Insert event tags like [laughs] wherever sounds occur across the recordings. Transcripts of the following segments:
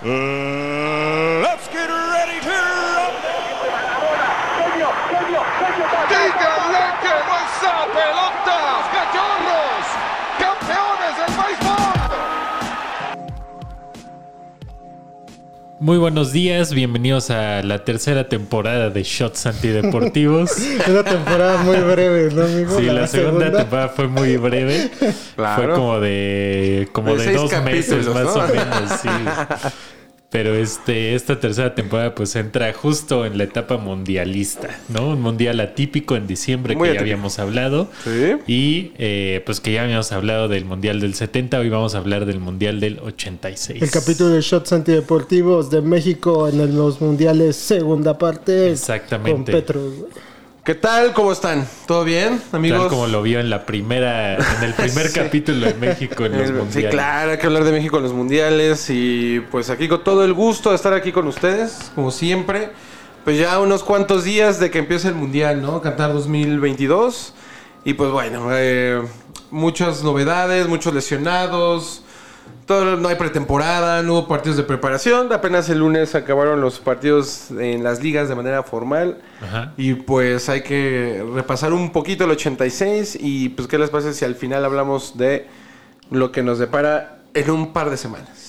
Uh, let's get ready to. ¡Díganle que no esa pelota! ¡Cachorros! ¡Campeones del béisbol! Muy buenos días, bienvenidos a la tercera temporada de Shots Antideportivos. [laughs] Una temporada muy breve, ¿no, amigo? Sí, la, segunda, temporada fue muy breve. Claro. Fue como de como De de, dos meses más ¿no? o menos, sí. [laughs] Pero este, esta tercera temporada pues entra justo en la etapa mundialista, ¿no? Un mundial atípico en diciembre Muy que ya habíamos hablado. Sí. Y eh, pues que ya habíamos hablado del mundial del 70, hoy vamos a hablar del mundial del 86. El capítulo de Shots Antideportivos de México en los mundiales, segunda parte. Exactamente. Con Petro. ¿Qué tal? ¿Cómo están? ¿Todo bien, amigos? Tal como lo vio en la primera, en el primer [laughs] Sí. capítulo de México en los mundiales. Sí, claro, hay que hablar de México en los mundiales y pues aquí con todo el gusto de estar aquí con ustedes, como siempre. Pues ya unos cuantos días de que empiece el mundial, ¿no? Qatar 2022. Y pues bueno, eh, muchas novedades, muchos lesionados. Todo, no hay pretemporada, no hubo partidos de preparación. Apenas el lunes acabaron los partidos en las ligas de manera formal. Ajá. Y pues hay que repasar un poquito el 86 y pues qué les parece si al final hablamos de lo que nos depara en un par de semanas.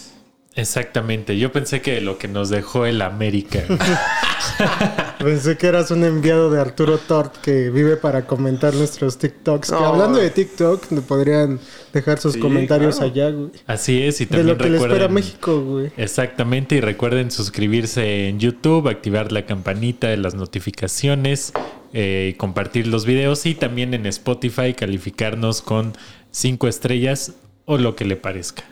Exactamente. Yo pensé que lo que nos dejó el América. [laughs] Pensé que eras un enviado de Arturo Tort que vive para comentar nuestros TikToks. Que No. hablando de TikTok, podrían dejar sus Sí, comentarios claro. allá, güey. Así es, y De también lo que le espera. México, güey. Exactamente, y recuerden suscribirse en YouTube, activar la campanita de las notificaciones eh, y compartir los videos y también en Spotify calificarnos con cinco estrellas o lo que le parezca.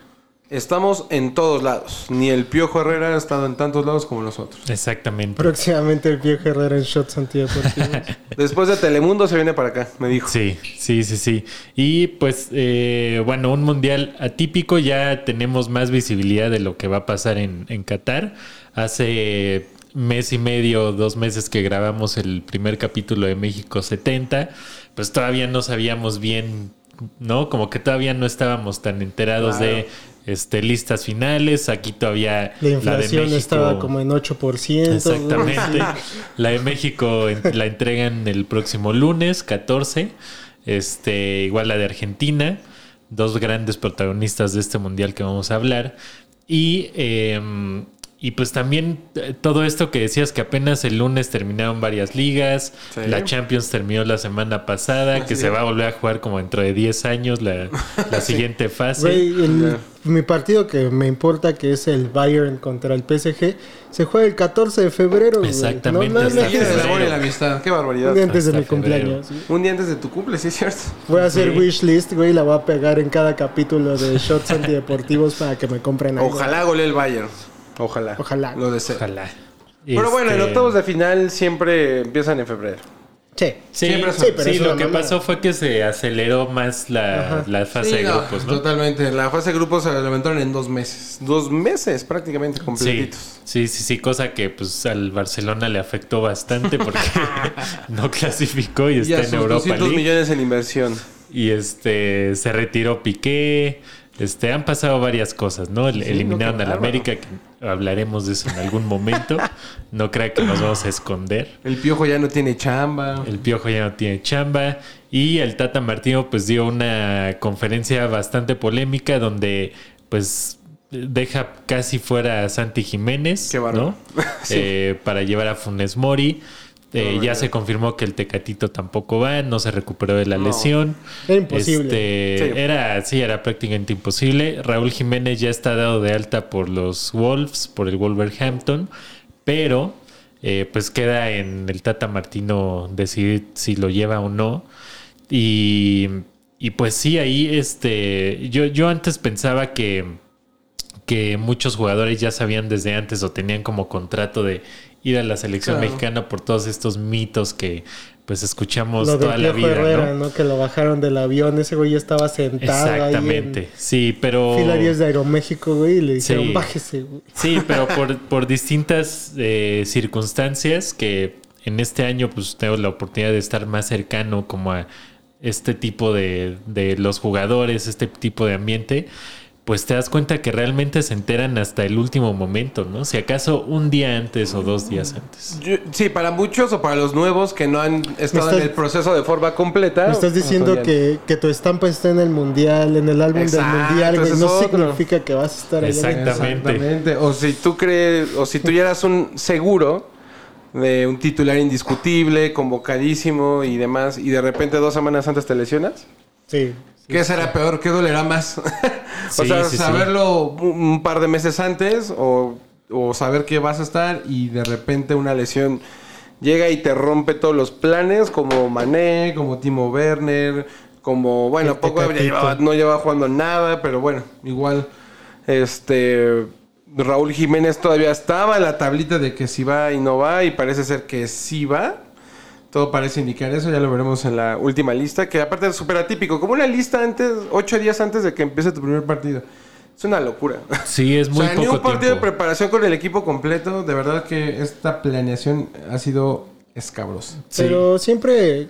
Estamos en todos lados. Ni el Piojo Herrera ha estado en tantos lados como nosotros. Exactamente. Próximamente el viejo Herrera en Shots Antideportivos. [laughs] Después de Telemundo se viene para acá, me dijo. Sí, sí, sí, sí. Y pues, eh, bueno, un mundial atípico, ya tenemos más visibilidad de lo que va a pasar en, en Qatar. Hace mes y medio, dos meses que grabamos el primer capítulo de México 70, pues todavía no sabíamos bien, ¿no? Como que todavía no estábamos tan enterados Claro. de este, listas finales. Aquí todavía La inflación México- estaba como en 8%. güey. Exactamente. [laughs] La de México la entregan el próximo lunes, 14. Este, igual la de Argentina. Dos grandes protagonistas de este mundial que vamos a hablar. Y, eh, y pues también eh, todo esto que decías que apenas el lunes terminaron varias ligas. Sí. La Champions terminó la semana pasada, que se va a volver a jugar como dentro de 10 años la, la [laughs] siguiente fase. Güey, el- Ya. mi partido que me importa, que es el Bayern contra el PSG, se juega el 14 de febrero. Exactamente, No amor y la amistad, qué barbaridad. Un día antes de Hasta mi febrero. cumpleaños. Un día antes de tu cumple, sí es cierto. Voy a hacer Sí. wishlist, güey, y la voy a pegar en cada capítulo de Shots Antideportivos para que me compren algo. Ojalá golee el Bayern. Ojalá. Ojalá. Lo deseo. Ojalá. Pero bueno, en Este, octavos de final siempre empiezan en febrero. Sí. Sí, Siempre sí, es lo que mamada. pasó fue que se aceleró más la, la fase Sí, de no, grupos, ¿no? Totalmente. La fase de grupos se levantaron en dos meses. Dos meses prácticamente Sí, completitos. sí, sí, sí, cosa que pues al Barcelona le afectó bastante [laughs] porque [laughs] no clasificó y Y está a en sus Europa 200 League. millones en inversión. Y este se retiró Piqué. Este, han pasado varias cosas, ¿no? Sí, Eliminaron no, al bárbaro. América, que hablaremos de eso en algún momento. No crea que nos vamos a esconder. El piojo ya no tiene chamba. El Piojo ya no tiene chamba. Y el Tata Martino pues dio una conferencia bastante polémica donde pues deja casi fuera a Santi Jiménez, Qué. ¿no? [laughs] Sí. Eh, para llevar a Funes Mori. Eh, barbaridad. ya se confirmó que el Tecatito tampoco va, no se recuperó de la No. lesión. Era imposible. Este, Sí. Era, sí, era prácticamente imposible. Raúl Jiménez ya está dado de alta por los Wolves, por el Wolverhampton, pero eh, pues queda en el Tata Martino decidir si lo lleva o no. Y, y pues sí, ahí este, yo, yo antes pensaba que, que muchos jugadores ya sabían desde antes o tenían como contrato de ir a la selección Claro. mexicana por todos estos mitos que pues escuchamos Lo toda la vida. Herrera, ¿no? ¿no? Que lo bajaron del avión. Ese güey ya estaba sentado Exactamente, ahí sí, pero... en Filaries de Aeroméxico, güey, y le dijeron, Sí. bájese, güey. Sí, [laughs] pero por, por distintas eh, circunstancias que en este año pues tengo la oportunidad de estar más cercano como a este tipo de, de los jugadores, este tipo de ambiente, pues te das cuenta que realmente se enteran hasta el último momento, ¿no? Si acaso un día antes o dos días antes. Yo- sí, para muchos o para los nuevos que no han estado estás- en el proceso de forma completa. Me estás diciendo que, que tu estampa está en el mundial, en el álbum Exacto, del mundial, güey. No otro. significa que vas a estar allá. Exactamente. Exactamente. O si tú crees, o si tú ya eras un seguro de un titular indiscutible, convocadísimo y demás, y de repente dos semanas antes te lesionas. Sí. ¿Qué será peor? ¿Qué dolerá más? [laughs] o Sí, sea, sí, saberlo un un par de meses antes o, o saber que vas a estar y de repente una lesión llega y te rompe todos los planes, como Mané, como Timo Werner, como, bueno, El poco llevaba- no llevaba jugando nada, pero bueno, igual, este, Raúl Jiménez todavía estaba en la tablita de que si va y no va y parece ser que sí va. Todo parece indicar eso, ya lo veremos en la última lista, que aparte es súper atípico, como una lista antes, ocho días antes de que empiece tu primer partido. Es una locura. Sí, es muy o sea, ni un partido de preparación con el equipo completo, de verdad que esta planeación ha sido escabrosa. Sí. Pero siempre,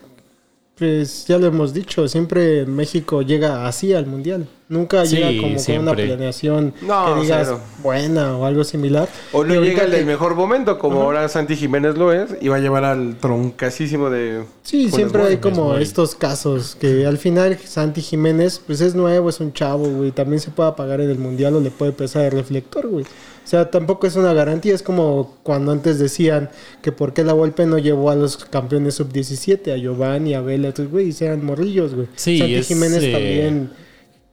pues ya lo hemos dicho, siempre México llega así al mundial. Nunca Sí, llega como con una planeación No, que digas cero. buena o algo similar. O no Y llega el del que- mejor momento, como ahora Santi Jiménez lo es, y va a llevar al troncasísimo de... Sí, siempre hay como estos casos que al final Santi Jiménez, pues es nuevo, es un chavo, güey. También se puede apagar en el mundial o le puede pesar el reflector, güey. O sea, tampoco es una garantía. Es como cuando antes decían que por qué la Volpe no llevó a los campeones sub-17, a Giovanni, a Vela, estos güey, eran morrillos, güey. Sí, Santi es, Jiménez eh, también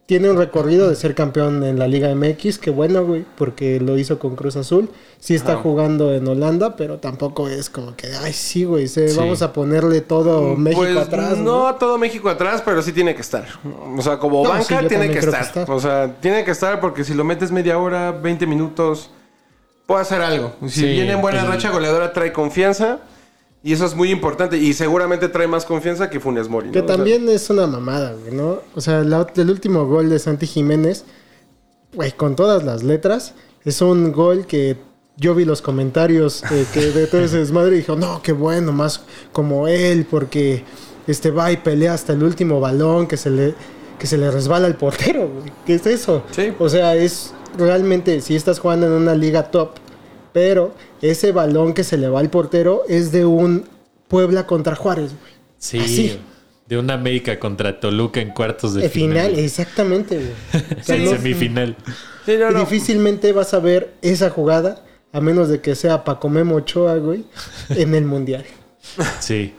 tiene un recorrido de ser campeón en la Liga MX, que bueno, güey, porque lo hizo con Cruz Azul. Sí está Ajá. jugando en Holanda, pero tampoco es como que, ay, sí, güey, se- Sí. vamos a ponerle todo México Pues, atrás. No, todo México atrás, pero sí tiene que estar. O sea, como No, banca sí, tiene que estar. O sea, tiene que estar porque si lo metes media hora, 20 minutos, puede hacer algo. Si Sí, viene en buena el- racha goleadora, trae confianza. Y eso es muy importante. Y seguramente trae más confianza que Funes Mori. ¿no? Que O sea, también es una mamada, güey, ¿no? O sea, la- el último gol de Santi Jiménez, güey, con todas las letras, es un gol que yo vi los comentarios eh, que de todo ese desmadre y dijo, no, qué bueno, más como él, porque este va y pelea hasta el último balón que se le, que se le resbala al portero, güey. ¿Qué es eso? Sí. O sea, es realmente, si estás jugando en una liga top, pero ese balón que se le va al portero es de un Puebla contra Juárez, güey. Sí, Así. de una América contra Toluca en cuartos de final, final. exactamente, güey. [laughs] O sea, en no- semifinal. sí, no, no. Difícilmente vas a ver esa jugada, a menos de que sea Paco Memo Ochoa, güey, en el Mundial. Sí.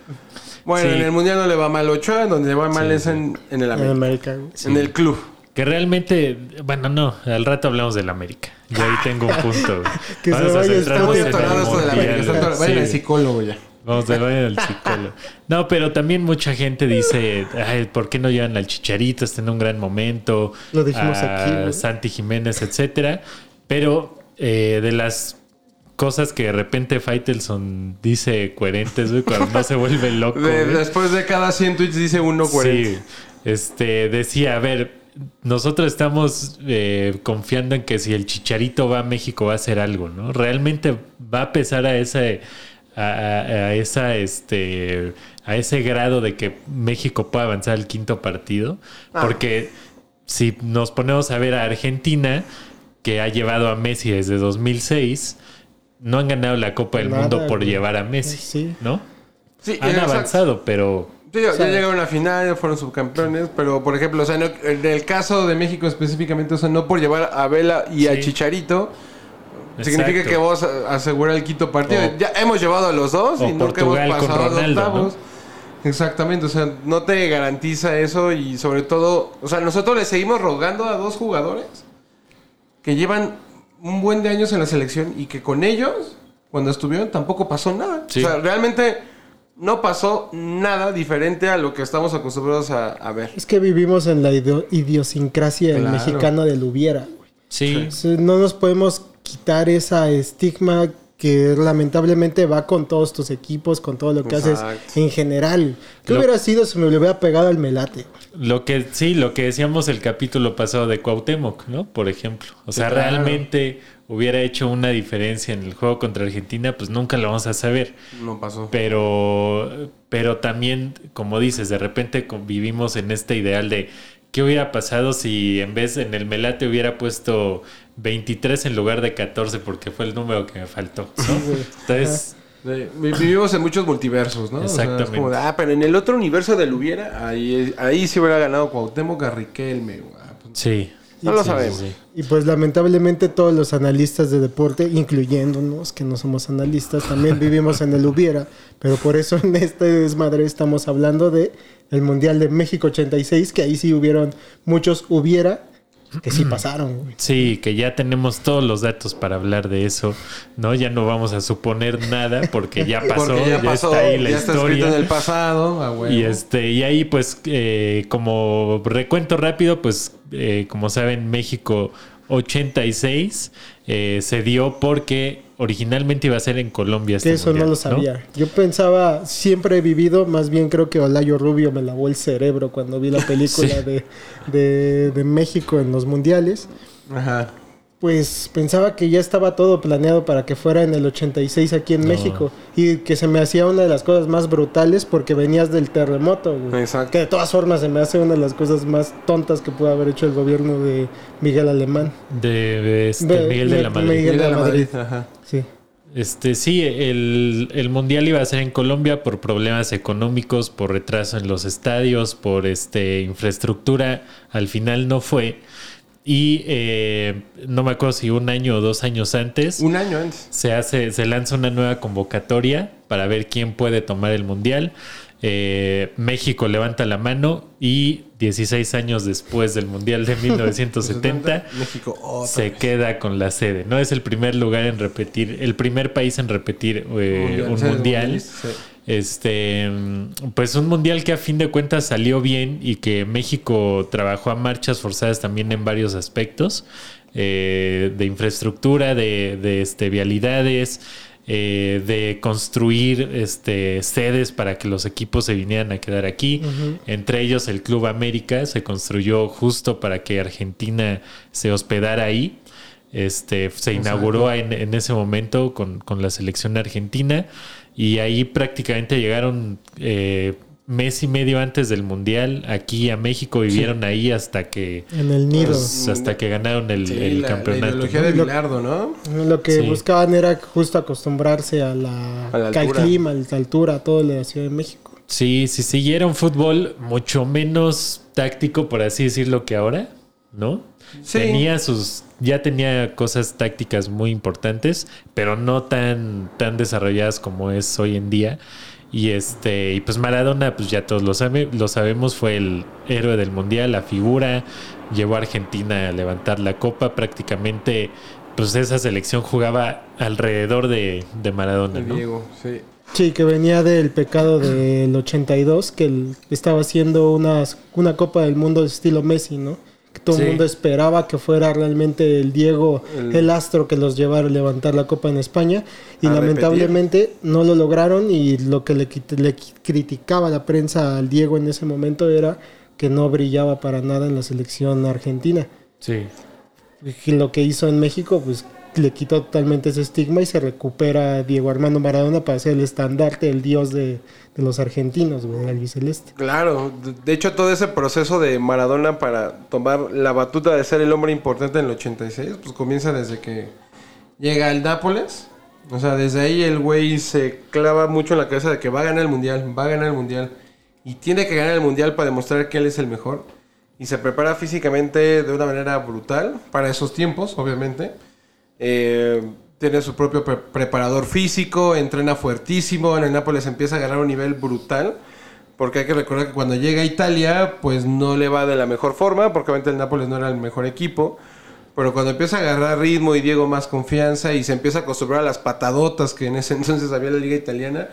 Bueno, Sí. en el Mundial no le va mal Ochoa, en donde le va mal es en, en el En América. América, güey. En el club. Que realmente, bueno, no, al rato hablamos del América. Yo ahí tengo un punto. [laughs] Que se Vamos a vaya Está centrarnos muy en el atorado esto de la América. Está Mundial. Vayan al Sí. psicólogo ya. Vamos a vayan al psicólogo. No, pero también mucha gente dice, Ay, ¿por qué no llevan al Chicharito? Está en un gran momento. Lo dijimos a aquí. Santi Jiménez, etcétera. Pero eh, de las cosas que de repente Faitelson dice coherentes, güey, cuando no se vuelve [laughs] loco. De- después de cada 100 tweets dice uno 40. Sí, este, decía, a ver, nosotros estamos eh, confiando en que si el Chicharito va a México va a hacer algo, ¿no? Realmente va a pesar a ese, a, a- esa, este, a ese grado de que México pueda avanzar al quinto partido, Ah. porque si nos ponemos a ver a Argentina, que ha llevado a Messi desde 2006, no han ganado la Copa del Nada, Mundo por llevar a Messi, Sí. ¿no? Sí, Han exacto. avanzado, pero Ya, llegaron a la final, ya fueron subcampeones, pero por ejemplo, o sea, no- en el caso de México específicamente, o sea, no por llevar a Vela y a. Chicharito, significa Exacto. que vos a- asegurar el quinto partido. O- ya hemos llevado a los dos y nunca hemos pasado Ronaldo, octavos. Exactamente, o sea, no te garantiza eso y sobre todo, o sea, nosotros le seguimos rogando a dos jugadores que llevan un buen de años en la selección y que con ellos, cuando estuvieron, tampoco pasó nada. Sí. O sea, realmente no pasó nada diferente a lo que estamos acostumbrados a, a ver. Es que vivimos en la idio- idiosincrasia Claro. mexicano del hubiera, güey. sí. Sea, No nos podemos quitar esa estigma que lamentablemente va con todos tus equipos, con todo lo que Exacto. haces en general. ¿Qué Lo- hubiera sido si me lo hubiera pegado al melate? Lo que sí, lo que decíamos el capítulo pasado de Cuauhtémoc, ¿no? Por ejemplo. O sea, claro. realmente hubiera hecho una diferencia en el juego contra Argentina, pues nunca lo vamos a saber. No pasó. Pero, pero también, como dices, de repente vivimos en este ideal de ¿qué hubiera pasado si en vez en el Melate hubiera puesto 23 en lugar de 14 porque fue el número que me faltó? ¿no? Entonces, Sí, Vivimos en muchos multiversos, ¿no? O sea, es Exactamente. como de, ah, pero en el otro universo del hubiera, ahí, ahí sí hubiera ganado Cuauhtémoc a Riquelme. Ah, pues, sí. No lo sabemos. sí, sí. Y pues lamentablemente todos los analistas de deporte, incluyéndonos que no somos analistas, también vivimos en el hubiera, pero por eso en este desmadre estamos hablando de el Mundial de México 86, que ahí sí hubieron muchos hubiera que sí pasaron, güey. Sí, que ya tenemos todos los datos para hablar de eso, ¿no? Ya no vamos a suponer nada porque ya [laughs] pasó, Porque ya, ya pasó, está ahí la ya está escrito historia. en el pasado. ah, güey. Y este, y ahí, pues, eh, como recuento rápido, pues, eh, como saben, México 86 eh, se dio porque originalmente iba a ser en Colombia. Que este eso no lo sabía. Yo pensaba, siempre he vivido, más bien creo que Olayo Rubio me lavó el cerebro cuando vi la [laughs] película Sí. de, de- de México en los mundiales. Ajá. Pues pensaba que ya estaba todo planeado para que fuera en el 86 aquí en No. México. Y que se me hacía una de las cosas más brutales porque venías del terremoto, güey. Exacto. Que de todas formas se me hace una de las cosas más tontas que pudo haber hecho el gobierno de Miguel Alemán. De, de este, De- Miguel de de- la Madrid. Miguel Miguel de la Madrid. Madrid. Ajá. Sí. Este, sí, el, el mundial iba a ser en Colombia por problemas económicos, por retraso en los estadios, por este infraestructura. Al final no fue. Y eh, no me acuerdo si un año o dos años antes Un año antes. se hace, se lanza una nueva convocatoria para ver quién puede tomar el mundial. Eh, México levanta la mano y 16 años después del mundial de 1970 [laughs] México otra se queda con la sede. No es el primer lugar en repetir, el primer país en repetir eh, un mundial. sí. Este, pues un mundial que a fin de cuentas salió bien y que México trabajó a marchas forzadas también en varios aspectos eh, de infraestructura, de, de, este, vialidades, eh, de construir este, sedes para que los equipos se vinieran a quedar aquí. Entre ellos el Club América se construyó justo para que Argentina se hospedara ahí. Este, se inauguró en, en ese momento con, con la selección argentina y ahí prácticamente llegaron eh, mes y medio antes del mundial aquí a México vivieron ahí hasta que En el nido. pues, hasta que ganaron el, Sí, el la, campeonato La ideología ¿no? de Bilardo, ¿no? Lo que Sí. buscaban era justo acostumbrarse a la, A la al clima, a la altura, a todo de la Ciudad de México. Sí, sí, sí, y era un fútbol mucho menos táctico, por así decirlo, que ahora, ¿no? Sí. Tenía sus, ya tenía cosas tácticas muy importantes, pero no tan, tan desarrolladas como es hoy en día. Y este, y pues Maradona, pues ya todos lo, sabe, lo sabemos, fue el héroe del mundial, la figura, llevó a Argentina a levantar la copa, prácticamente, pues esa selección jugaba alrededor de, de Maradona, El ¿no? Diego, sí. Sí, que venía del pecado del 82, que él estaba haciendo unas, una Copa del Mundo de estilo Messi, ¿no? Todo Sí. el mundo esperaba que fuera realmente el Diego, El- el, astro que los llevara a levantar la Copa en España. Y lamentablemente no lo lograron y lo que le, le criticaba la prensa al Diego en ese momento era que no brillaba para nada en la selección argentina. Sí. Y lo que hizo en México, pues le quitó totalmente ese estigma y se recupera Diego Armando Maradona para ser el estandarte, el dios de, de los argentinos, güey, del albiceleste. Claro, de- de hecho todo ese proceso de Maradona para tomar la batuta de ser el hombre importante en el 86, pues comienza desde que llega al Nápoles. O sea, desde ahí el güey se clava mucho en la cabeza de que va a ganar el mundial, va a ganar el mundial. Y tiene que ganar el mundial para demostrar que él es el mejor. Y se prepara físicamente de una manera brutal para esos tiempos, obviamente. Eh, tiene su propio pre- preparador físico, entrena fuertísimo. En el Nápoles empieza a ganar un nivel brutal. Porque hay que recordar que cuando llega a Italia, pues no le va de la mejor forma, porque obviamente el Nápoles no era el mejor equipo. Pero cuando empieza a agarrar ritmo y Diego más confianza y se empieza a acostumbrar a las patadotas que en ese [laughs] entonces había en la liga italiana,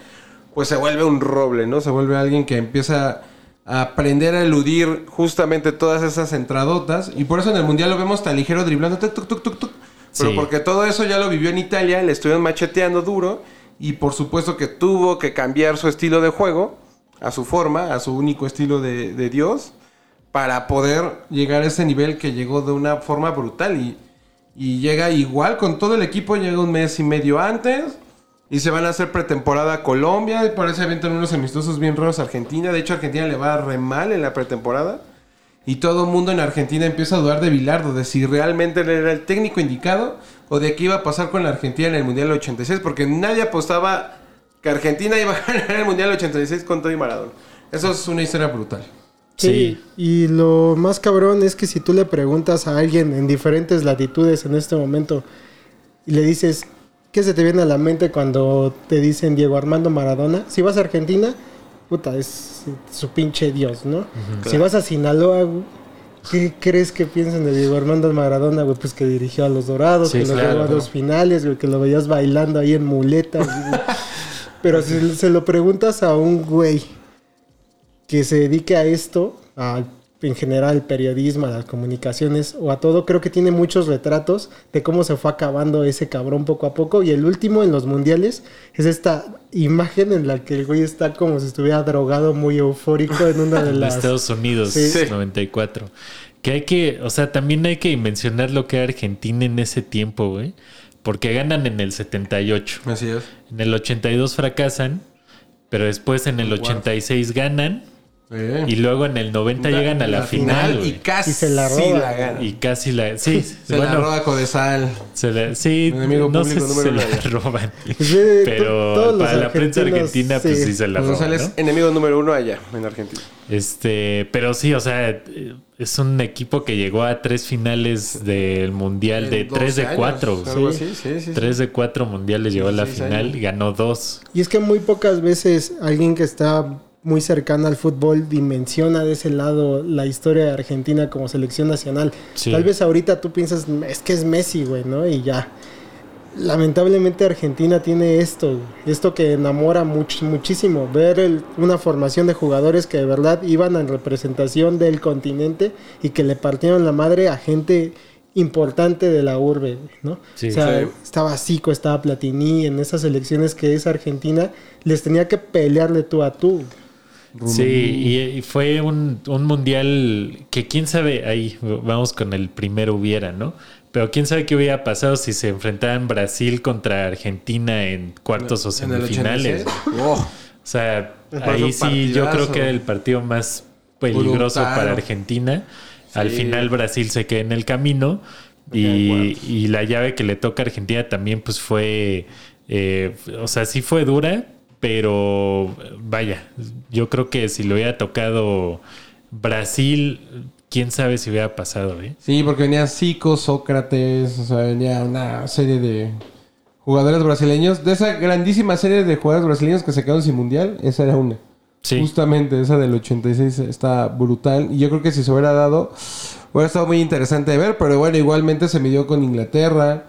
pues se vuelve un roble, ¿no? Se vuelve alguien que empieza a aprender a eludir justamente todas esas entradotas. Y por eso en el Mundial lo vemos tan ligero driblando, tuc, tuc, tuc. Pero Sí. porque todo eso ya lo vivió en Italia, le estuvieron macheteando duro y por supuesto que tuvo que cambiar su estilo de juego a su forma, a su único estilo de, de Dios, para poder llegar a ese nivel que llegó de una forma brutal. Y, y llega igual con todo el equipo, llega un mes y medio antes y se van a hacer pretemporada a Colombia, y por eso avientan unos amistosos bien raros a Argentina, de hecho a Argentina le va re mal en la pretemporada Y todo el mundo en Argentina empieza a dudar de Bilardo, de si realmente él era el técnico indicado o de qué iba a pasar con la Argentina en el Mundial del 86, porque nadie apostaba que Argentina [laughs] iba a ganar el Mundial del 86 con todo y Maradona. Eso es una historia brutal. Sí, y lo más cabrón es que si tú le preguntas a alguien en diferentes latitudes en este momento y le dices, ¿qué se te viene a la mente cuando te dicen Diego Armando Maradona? Si vas a Argentina, puta, es su pinche Dios, ¿no? Si vas a Sinaloa, güey, ¿qué crees que piensan de Diego Armando Maradona, güey? Pues que dirigió a los Dorados, Sí, que lo claro. llevó a los finales, güey, que lo veías bailando ahí en muletas, güey. [laughs] Pero si se lo preguntas a un güey que se dedique a esto, a, en general al periodismo, a las comunicaciones o a todo, creo que tiene muchos retratos de cómo se fue acabando ese cabrón poco a poco. Y el último en los mundiales es esta imagen en la que el güey está como si estuviera drogado, muy eufórico en una de [laughs] las... Estados Unidos, Sí. Sí. 94. Que hay que, o sea, también hay que mencionar lo que era Argentina en ese tiempo, güey. Porque ganan en el 78. Así es. En el 82 fracasan, pero después en el 86 ganan Eh. y luego en el 90 llegan a la, final, y güey. casi Y se la roba. ganan. Y casi la... Sí, [laughs] Se la roba Codesal. se la- sí, Enemigo no sé público si se número la uno. roban. Pues to- Pero para la prensa argentina, pues sí. sí se la Codesal roban, es ¿no? enemigo número uno allá, en Argentina. Este, pero sí, o sea, es un equipo que llegó a tres finales del mundial de 3 de 12 4. años, algo Sí. así, sí, sí, sí. 3 de 4 mundiales llegó a la 16 final, años. ganó dos. Y es que muy pocas veces alguien que está muy cercano al fútbol dimensiona de ese lado la historia de Argentina como selección nacional. Sí. Tal vez ahorita tú piensas, es que es Messi, güey, ¿no? Y ya. Lamentablemente Argentina tiene esto, esto que enamora much- muchísimo, ver el- una formación de jugadores que de verdad iban en representación del continente y que le partieron la madre a gente importante de la urbe, ¿no? Sí. o sea, Sí. estaba Zico, estaba Platini, en esas elecciones que es Argentina, les tenía que pelear de tú a tú. Sí, y, y fue un, un mundial que quién sabe, ahí vamos con el primero hubiera, ¿no? Pero quién sabe qué hubiera pasado si se enfrentaran Brasil contra Argentina en cuartos o En semifinales. 86. Oh, O sea, ahí sí yo creo que era el partido más peligroso Brutal. para Argentina. Al final Brasil se queda en el camino y, y la llave que le toca a Argentina también pues fue, eh, o sea, sí fue dura, pero vaya, yo creo que si le hubiera tocado Brasil, quién sabe si hubiera pasado, ¿eh? Sí, porque venía Zico, Sócrates, o sea, venía una serie de jugadores brasileños. De esa grandísima serie de jugadores brasileños que se quedaron sin mundial, esa era una. Sí. Justamente esa del 86 está brutal. Y yo creo que si se hubiera dado, hubiera estado muy interesante de ver. Pero bueno, igualmente se midió con Inglaterra,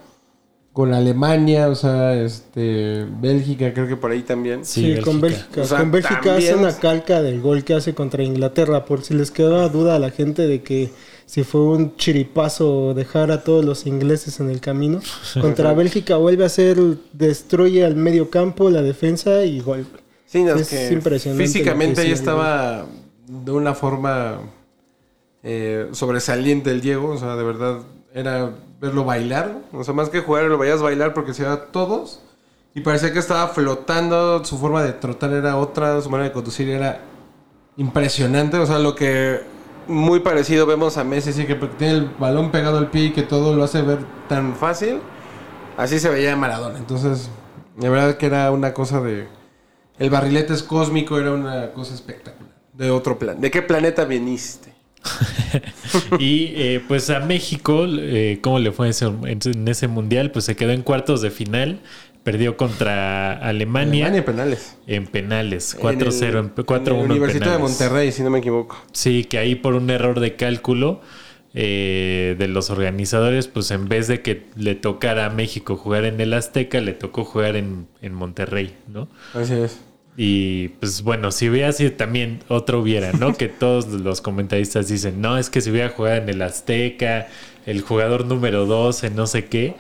con Alemania, o sea, este Bélgica, creo que por ahí también. Sí, Sí, con Bélgica. Bélgica. O sea, con Bélgica hace también- una calca del gol que hace contra Inglaterra, por si les quedaba duda a la gente de que si fue un chiripazo dejar a todos los ingleses en el camino. [laughs] Contra Bélgica vuelve a ser, destruye al medio campo, la defensa y gol. Sí, no, Es que impresionante Físicamente ahí estaba de una forma eh, sobresaliente el Diego. O sea, de verdad era verlo bailar. O sea, más que jugar, lo veías bailar porque se iba a todos. Y parecía que estaba flotando. Su forma de trotar era otra. Su manera de conducir era impresionante. O sea, lo que muy parecido vemos a Messi. Así que tiene el balón pegado al pie y que todo lo hace ver tan fácil. Así se veía Maradona. Entonces, de verdad que era una cosa de... El barrilete es cósmico, era una cosa espectacular. De otro plan. ¿De qué planeta viniste? [laughs] Y eh, pues a México, eh, ¿cómo le fue en ese, en ese mundial? Pues se quedó en cuartos de final, perdió contra Alemania, Alemania penales. en penales, En 4-0, el- en- 4-1 en en el Universidad de. Monterrey, si no me equivoco. Sí, que ahí por un error de cálculo eh, de los organizadores, pues en vez de que le tocara a México jugar en el Azteca, le tocó jugar en, en Monterrey, ¿no? Así es. Y pues bueno, si hubiera sido también otro hubiera, ¿no? que [laughs] todos los comentaristas dicen, no, es que si hubiera jugado en el Azteca, el jugador número 12, no sé qué,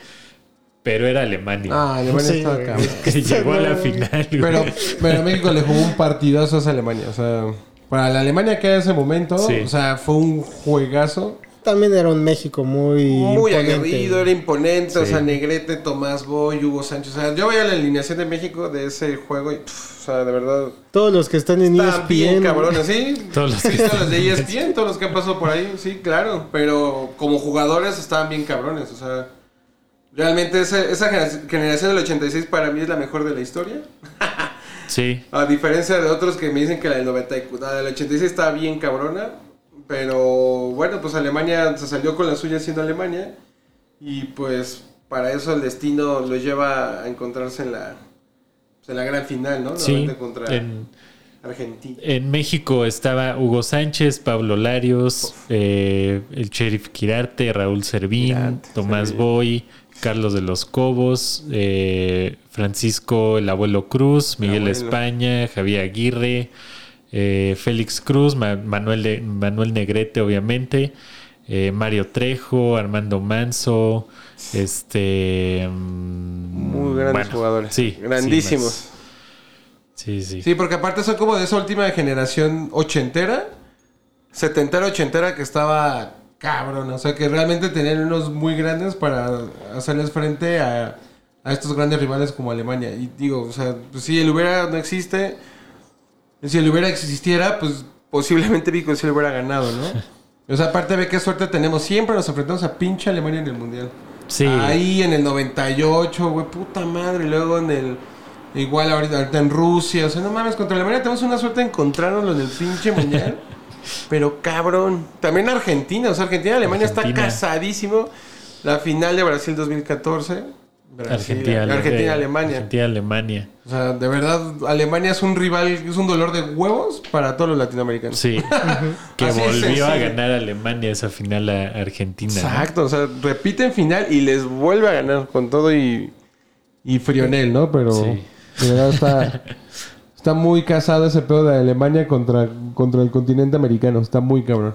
pero era Alemania. Ah, Alemania Sí, estaba cabrón. [laughs] que llegó a la final. güey. Pero, pero México le jugó un partidazo a esa Alemania. O sea, para la Alemania que era en ese momento, Sí. o sea, fue un juegazo. También era un México muy Muy imponente. aguerrido, era imponente, o sea, Negrete, Tomás Boy, Hugo Sánchez. O sea, yo veía la alineación de México de ese juego y, pff, o sea, de verdad, Todos los que están en E Están bien ESPN. cabrones, sí. [laughs] Todos los Sí, que los de E ESPN, todos los que han pasado por ahí, sí, claro. Pero como jugadores estaban bien cabrones, o sea. Realmente esa, esa generación- del 86 para mí es la mejor de la historia. Sí. [laughs] A diferencia de otros que me dicen que la del 90 y- la del 86 está bien cabrona. Pero bueno, pues Alemania se salió con la suya siendo Alemania. Y pues para eso el destino lo lleva a encontrarse en la, pues, en la gran final, ¿no? Sí. Nuevamente contra En, Argentina. en México estaba Hugo Sánchez, Pablo Larios, eh, el sheriff Quirarte, Raúl Servín, Quirarte, Tomás. Boy, Carlos de los Cobos, eh, Francisco el Abuelo Cruz, Miguel abuelo. España, Javier Aguirre, eh, Félix Cruz, Ma- Manuel, Manuel Negrete, obviamente, eh, Mario Trejo, Armando Manso, este... Muy Muy grandes jugadores. Sí. Grandísimos. Sí, sí, sí. Sí, porque aparte son como de esa última generación ochentera, setentera, ochentera que estaba cabrón. O sea, que realmente tenían unos muy grandes para hacerles frente a, a estos grandes rivales como Alemania. Y digo, o sea, pues si el hubiera no existe, si el hubiera existiera, pues posiblemente Vico sí hubiera ganado, ¿no? [laughs] O sea, aparte ve qué suerte tenemos. Siempre nos enfrentamos a pinche Alemania en el Mundial. Sí. Ahí en el 98, güey, puta madre. Y luego en el. Igual ahorita, ahorita en Rusia. O sea, no mames, contra Alemania tenemos una suerte de encontrarnos en el pinche mundial. [laughs] Pero cabrón. También Argentina. O sea, Argentina y Alemania está Argentina. casadísimo. La final de Brasil 2014. Brasil, Argentina, Argentina, eh, Alemania. Argentina, Alemania. O sea, de verdad, Alemania es un rival, es un dolor de huevos para todos los latinoamericanos. Sí. [laughs] [laughs] que Así volvió a ganar Alemania esa final a Argentina. ¿no? Exacto, o sea, repiten final y les vuelve a ganar con todo y, y Frionel, ¿no? Pero Sí. de verdad está, [laughs] está muy casado ese pedo de Alemania contra, contra el continente americano. Está muy cabrón.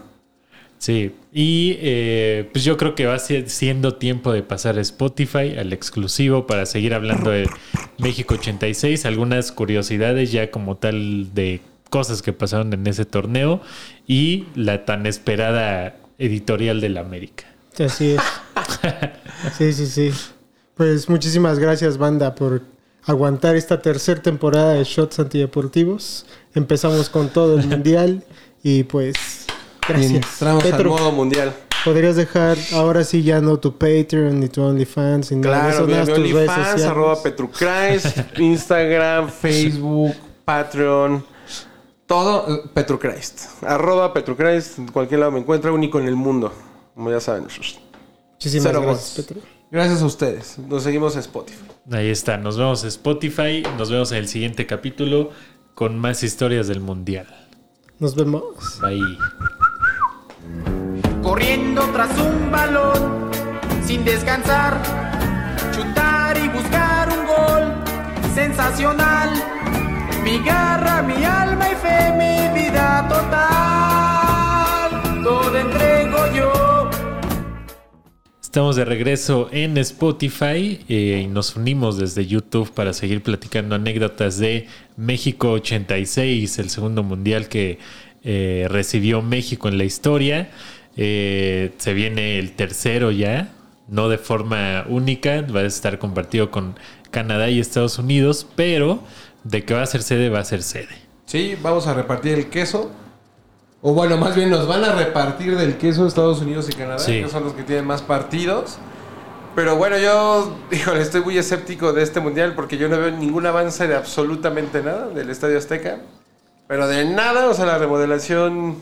Sí. Y eh, pues yo creo que va si- siendo tiempo de pasar a Spotify, al exclusivo, para seguir hablando de México 86. Algunas curiosidades ya como tal de cosas que pasaron en ese torneo y la tan esperada editorial del América. Así es. Sí, sí, sí. Pues muchísimas gracias, banda, por aguantar esta tercera temporada de Shots Antideportivos. Empezamos con todo el mundial y pues gracias. Entramos al Petro, modo mundial. podrías dejar ahora sí ya no tu Patreon ni tu OnlyFans ni nada de Claro, eso, mira, nada mi OnlyFans, arroba Petrucrais, Instagram, [laughs] Facebook, Patreon, todo eh, Petruchrist. Arroba Petruchrist, en cualquier lado me encuentra, único en el mundo. Como ya saben. Muchísimas Cero gracias. Petro. Gracias a ustedes. Nos seguimos en Spotify. Ahí está. Nos vemos en Spotify. Nos vemos en el siguiente capítulo con más historias del Mundial. Nos vemos. Bye. Corriendo tras un balón, sin descansar, chutar y buscar un gol, sensacional, mi garra, mi alma y fe, mi vida total, todo entrego yo. Estamos de regreso en Spotify eh, y nos unimos desde YouTube para seguir platicando anécdotas de México 86, el segundo mundial que eh, recibió México en la historia. Eh, se viene el tercero ya, no de forma única, va a estar compartido con Canadá y Estados Unidos, pero de que va a ser sede, va a ser sede. Sí, vamos a repartir el queso. O bueno, más bien nos van a repartir del queso Estados Unidos y Canadá, Sí. que son los que tienen más partidos. Pero bueno, yo, [laughs] híjole, estoy muy escéptico de este mundial porque yo no veo ningún avance de absolutamente nada del Estadio Azteca. Pero de nada, o sea, la remodelación.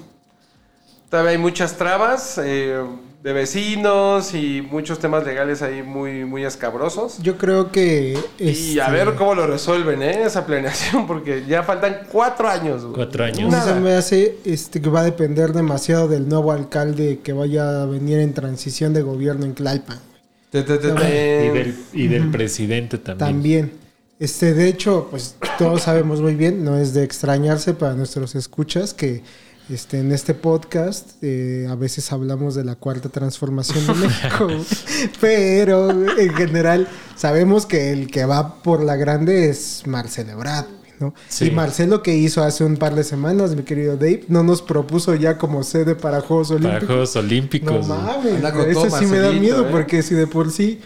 Todavía hay muchas trabas eh, de vecinos y muchos temas legales ahí muy, muy escabrosos. Yo creo que. Y a este, ver cómo lo resuelven, ¿eh? Esa planeación, [laughs] porque ya faltan cuatro años. güey. Cuatro años. Nada. Se me hace este, que va a depender demasiado del nuevo alcalde que vaya a venir en transición de gobierno en Tlalpan. Y del, y del presidente también. También. Este, de hecho, pues todos sabemos muy bien, no es de extrañarse para nuestros escuchas que este, en este podcast eh, a veces hablamos de la cuarta transformación de [laughs] México, pero en general sabemos que el que va por la grande es Marcelo Ebrard, ¿no? Sí. Y Marcelo que hizo hace un par de semanas, mi querido Dave, no nos propuso ya como sede para Juegos Para Olímpicos. Juegos Olímpicos. No mames, eso sí me da miedo ¿eh? porque si de por sí,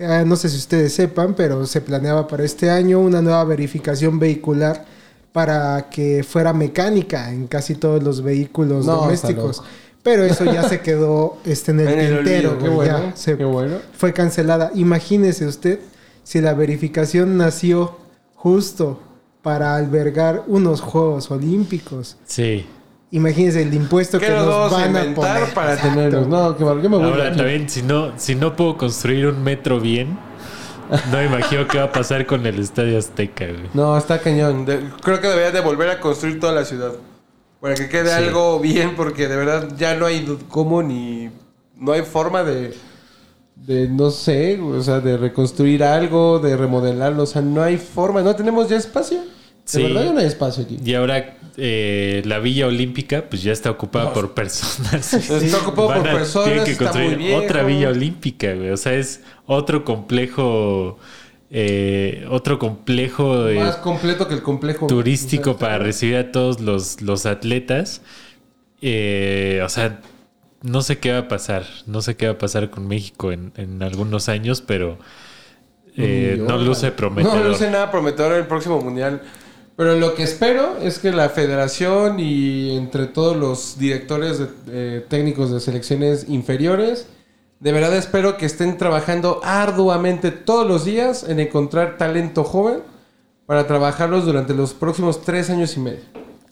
ah, no sé si ustedes sepan, pero se planeaba para este año una nueva verificación vehicular para que fuera mecánica en casi todos los vehículos No, domésticos. Pero eso ya [laughs] se quedó este, en el En el olvido, ya bueno, se qué bueno. fue cancelada. Imagínese usted si la verificación nació justo para albergar unos Juegos Olímpicos. Sí. Imagínense el impuesto ¿Qué que nos vamos van a inventar poner para Exacto. tenerlos? No, qué barro. Yo me voy Ahora también, si no, si no puedo construir un metro bien, no me imagino qué va a pasar con el Estadio Azteca, güey. No, está cañón. De- creo que debería de volver a construir toda la ciudad. Para que quede Sí. algo bien, porque de verdad ya no hay cómo ni... No hay forma de... De, no sé, o sea, de reconstruir algo, de remodelarlo. O sea, no hay forma. No tenemos ya espacio. De Sí. verdad ya no hay espacio aquí. Y ahora eh, la Villa Olímpica, pues ya está ocupada por personas. Está ocupado Van por personas, tienen que está construir muy otra Villa Olímpica, güey. O sea, es otro complejo, eh, otro complejo Más completo que el complejo. turístico O sea, para recibir a todos los, los atletas. Eh, o sea, no sé qué va a pasar. No sé qué va a pasar con México en, en algunos años, pero eh, no luce prometedor. No luce nada prometedor el próximo mundial. Pero lo que espero es que la federación y entre todos los directores de- eh, técnicos de selecciones inferiores, de verdad espero que estén trabajando arduamente todos los días en encontrar talento joven para trabajarlos durante los próximos tres años y medio.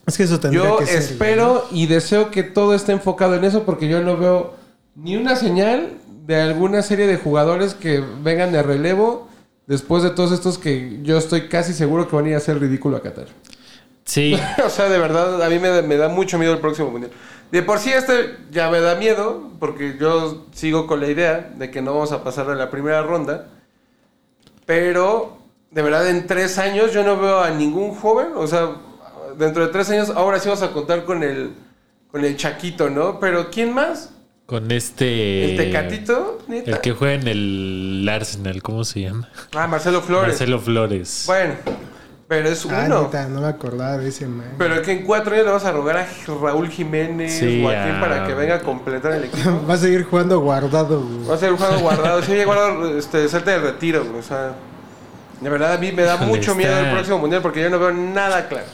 Es que eso tendría Yo que ser. espero y deseo que todo esté enfocado en eso porque yo no veo ni una señal de alguna serie de jugadores que vengan de relevo después de todos estos que yo estoy casi seguro que van a ir a hacer ridículo a Qatar. Sí, [laughs] o sea, de verdad, a mí me, da- me da mucho miedo el próximo mundial. De por sí este ya me da miedo porque yo sigo con la idea de que no vamos a pasar de la primera ronda. Pero, de verdad, en tres años yo no veo a ningún joven. O sea, dentro de tres años, ahora sí vamos a contar con el, con el Chaquito, ¿no? Pero ¿quién más? Con este... ¿El Tecatito? ¿Neta? El que juega en el Arsenal, ¿cómo se llama? Ah, Marcelo Flores. Marcelo Flores. Bueno, pero es Ah, uno. neta, no me acordaba de ese man. Pero que en cuatro años le vas a rogar a Raúl Jiménez Sí, o a quién a- para que venga a completar el equipo. [laughs] Va a seguir jugando guardado, güey. Va a un juego guardado. Sí, guardado, este, salte de retiro, güey, O sea, de verdad a mí me da Híjole, mucho miedo está- el próximo mundial porque yo no veo nada claro.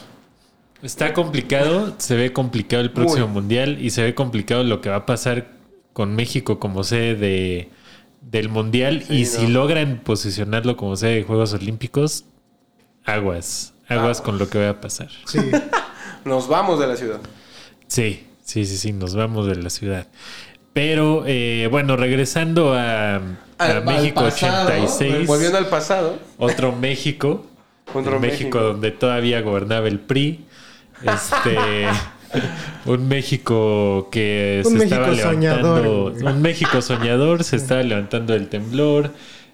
Está complicado, se ve complicado el próximo Muy. mundial y se ve complicado lo que va a pasar con México como sede de, del mundial. Sí, y si logran posicionarlo como sede de Juegos Olímpicos, aguas, aguas con lo que va a pasar. Sí. Nos vamos de la ciudad. Sí, sí, sí, sí, nos vamos de la ciudad. Pero eh, bueno, regresando a, a Al- México al pasado, 86, Volviendo al pasado. otro México, Otro México, México. donde todavía gobernaba el PRI. Este, [laughs] [laughs] un México que Un se México estaba levantando, soñador, un México soñador, se estaba levantando del temblor.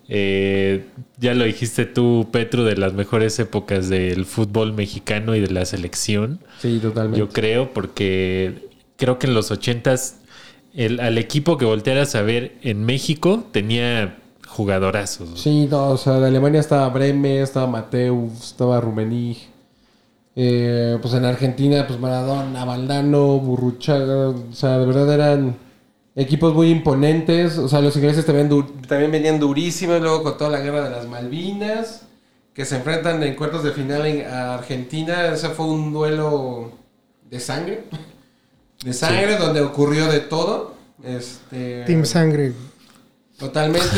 Eh, ya lo dijiste tú, Petro, de las mejores épocas del fútbol mexicano y de la selección. Sí, totalmente. Yo creo, porque creo que en los ochentas el, al equipo que voltearas a ver en México tenía jugadorazos. Sí, no, o sea, de Alemania estaba Bremer, estaba Mateus, estaba Rumenig. Eh, pues en Argentina, pues Maradona, Valdano, Burruchaga. O sea, de verdad eran equipos muy imponentes. O sea, los ingleses también, también venían durísimos. Luego con toda la guerra de las Malvinas, que se enfrentan en cuartos de final en, a Argentina. Ese fue un duelo de sangre. De sangre, donde ocurrió de todo. Este, Team Sangre. Totalmente.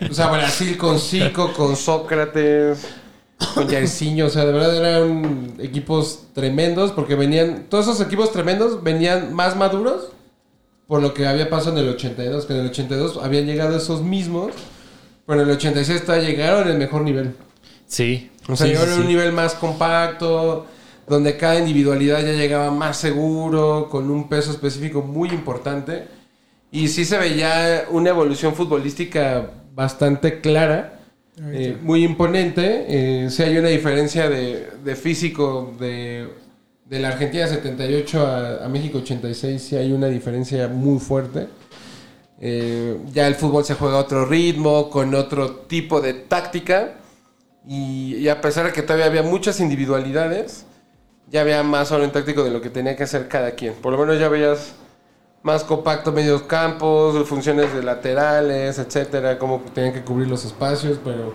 y, o sea, Brasil con Zico, con Sócrates, con Jairzinho. O sea, de verdad eran equipos tremendos porque venían... Todos esos equipos tremendos venían más maduros por lo que había pasado en el 82. Que en el 82 habían llegado esos mismos, pero en el 86 todavía llegaron en el mejor nivel. Sí. O sea, sí, llegaron sí, en un sí. nivel más compacto, donde cada individualidad ya llegaba más seguro, con un peso específico muy importante. Y sí se veía una evolución futbolística bastante clara, eh, muy imponente. Eh, sí hay una diferencia de, de físico de, de la Argentina 78 a, a México 86, sí hay una diferencia muy fuerte. Eh, ya el fútbol se juega a otro ritmo, con otro tipo de táctica. Y, y a pesar de que todavía había muchas individualidades, ya había más orden táctico de lo que tenía que hacer cada quien. Por lo menos ya veías más compacto medios campos, funciones de laterales, etcétera, cómo tenían que cubrir los espacios, pero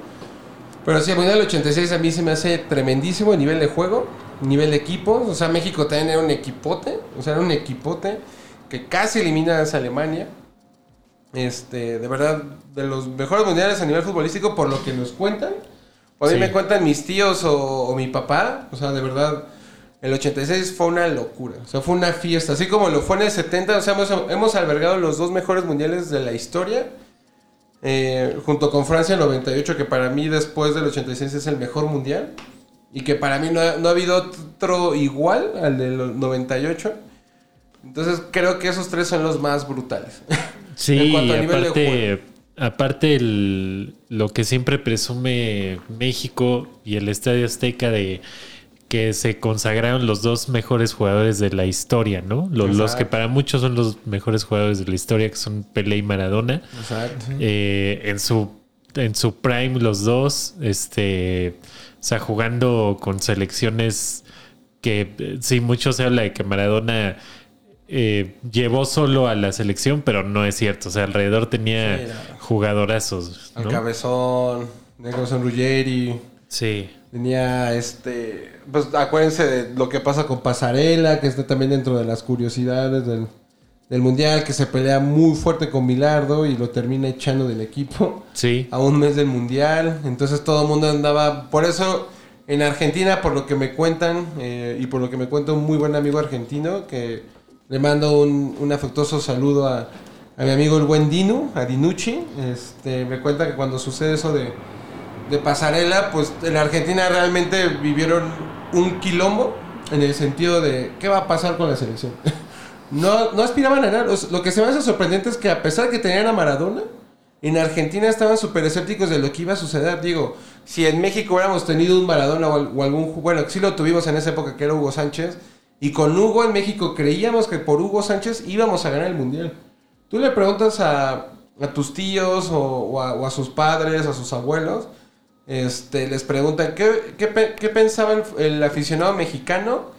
pero sí, el Mundial del 86 a mí se me hace tremendísimo el nivel de juego, nivel de equipos, o sea, México también era un equipote, o sea, era un equipote que casi elimina a esa Alemania. Este, de verdad, de los mejores mundiales a nivel futbolístico por lo que nos cuentan. O a mí Sí. me cuentan mis tíos o, o mi papá, o sea, de verdad, el 86 fue una locura, o sea, fue una fiesta, así como lo fue en el 70, o sea, hemos, hemos albergado los dos mejores mundiales de la historia, eh, junto con Francia 98, que para mí después del 86 es el mejor mundial, y que para mí no ha, no ha habido otro igual al del 98. Entonces creo que esos tres son los más brutales. [laughs] Sí, En cuanto a y nivel de aparte, aparte el- lo que siempre presume México y el Estadio Azteca de que se consagraron los dos mejores jugadores de la historia, ¿no? Los, los que para muchos son los mejores jugadores de la historia, que son Pelé y Maradona. Exacto. Eh, en su en su prime los dos, este, o sea, jugando con selecciones que sí, mucho se habla de que Maradona eh, llevó solo a la selección, pero no es cierto. O sea, alrededor tenía Sí, jugadorazos. Al ¿no? Cabezón, tenía Cabezón Ruggeri, Sí. tenía este... Pues acuérdense de lo que pasa con Pasarela, que está también dentro de las curiosidades del, del Mundial, que se pelea muy fuerte con Milardo y lo termina echando del equipo. Sí. a un mes del mundial. Entonces todo el mundo andaba. Por eso en Argentina, por lo que me cuentan eh, y por lo que me cuenta un muy buen amigo argentino, que le mando un, un afectuoso saludo a, a mi amigo el buen Dinu, a Dinucci. Este, me cuenta que cuando sucede eso de, de pasarela, pues en Argentina realmente vivieron un quilombo en el sentido de qué va a pasar con la selección. [laughs] No, no aspiraban a sea, Lo que se me hace sorprendente es que a pesar que tenían a Maradona, en Argentina estaban súper escépticos de lo que iba a suceder. Digo, si en México hubiéramos tenido un Maradona o, al- o algún... Bueno, sí lo tuvimos en esa época que era Hugo Sánchez. Y con Hugo en México creíamos que por Hugo Sánchez íbamos a ganar el Mundial. Tú le preguntas a, a tus tíos o a sus padres, a sus abuelos, este, les preguntan ¿qué, qué, qué pensaba el, el aficionado mexicano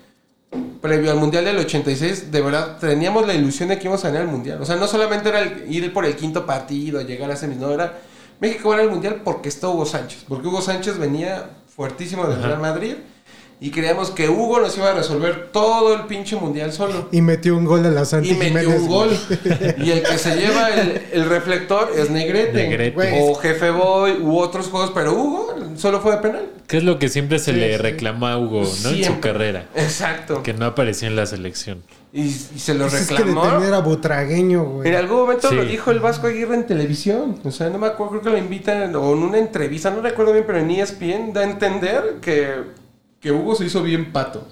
previo al Mundial del 86, de verdad teníamos la ilusión de que íbamos a ganar el Mundial. O sea, no solamente era el- ir por el quinto partido, llegar a semis, no, era México ganar el Mundial porque está Hugo Sánchez. Porque Hugo Sánchez venía fuertísimo del Real Madrid y creíamos que Hugo nos iba a resolver todo el pinche Mundial solo. Y metió un gol a la Santi Y metió Jiménez, un gol. [laughs] Y el que se lleva el, el reflector es Negrete. Negrete. Güey. O Jefe Boy u otros juegos, pero Hugo solo fue de penal. Que es lo que siempre se Sí, le sí. reclama a Hugo, ¿no? En su carrera. Exacto. Que no apareció en la selección. Y, y se lo Pues es que reclamó. detener a Butragueño, güey. En algún momento Sí. lo dijo el Vasco Aguirre en televisión. O sea, no me acuerdo, creo que lo invitan o en una entrevista, no recuerdo bien, pero en ESPN da a entender que, que Hugo se hizo bien pato.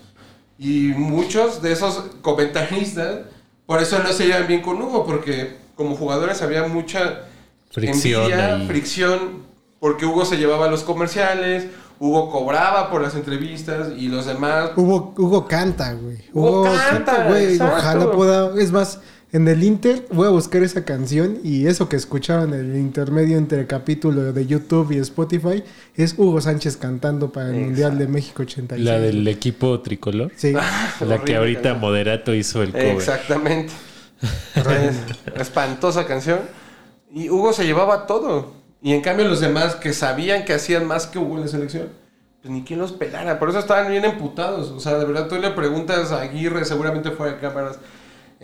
Y muchos de esos comentaristas, por eso no se llevan bien con Hugo, porque como jugadores había mucha Fricción envidia, ahí. fricción, porque Hugo se llevaba los comerciales, Hugo cobraba por las entrevistas y los demás Hugo, Hugo canta, güey. Hugo canta, güey. Ojalá pueda. Es más, en el Inter voy a buscar esa canción y eso que escucharon en el intermedio entre capítulo de YouTube y Spotify es Hugo Sánchez cantando para el Exacto. Mundial de México 86. La del equipo tricolor. Sí. La Horrible que ahorita. Moderato hizo el cover. Exactamente. [laughs] Es- espantosa canción. Y Hugo se llevaba todo. Y en cambio los demás que sabían que hacían más que Hugo en la selección, pues ni quien los pelara. Por eso estaban bien emputados. O sea, de verdad tú le preguntas a Aguirre, seguramente fuera de cámaras.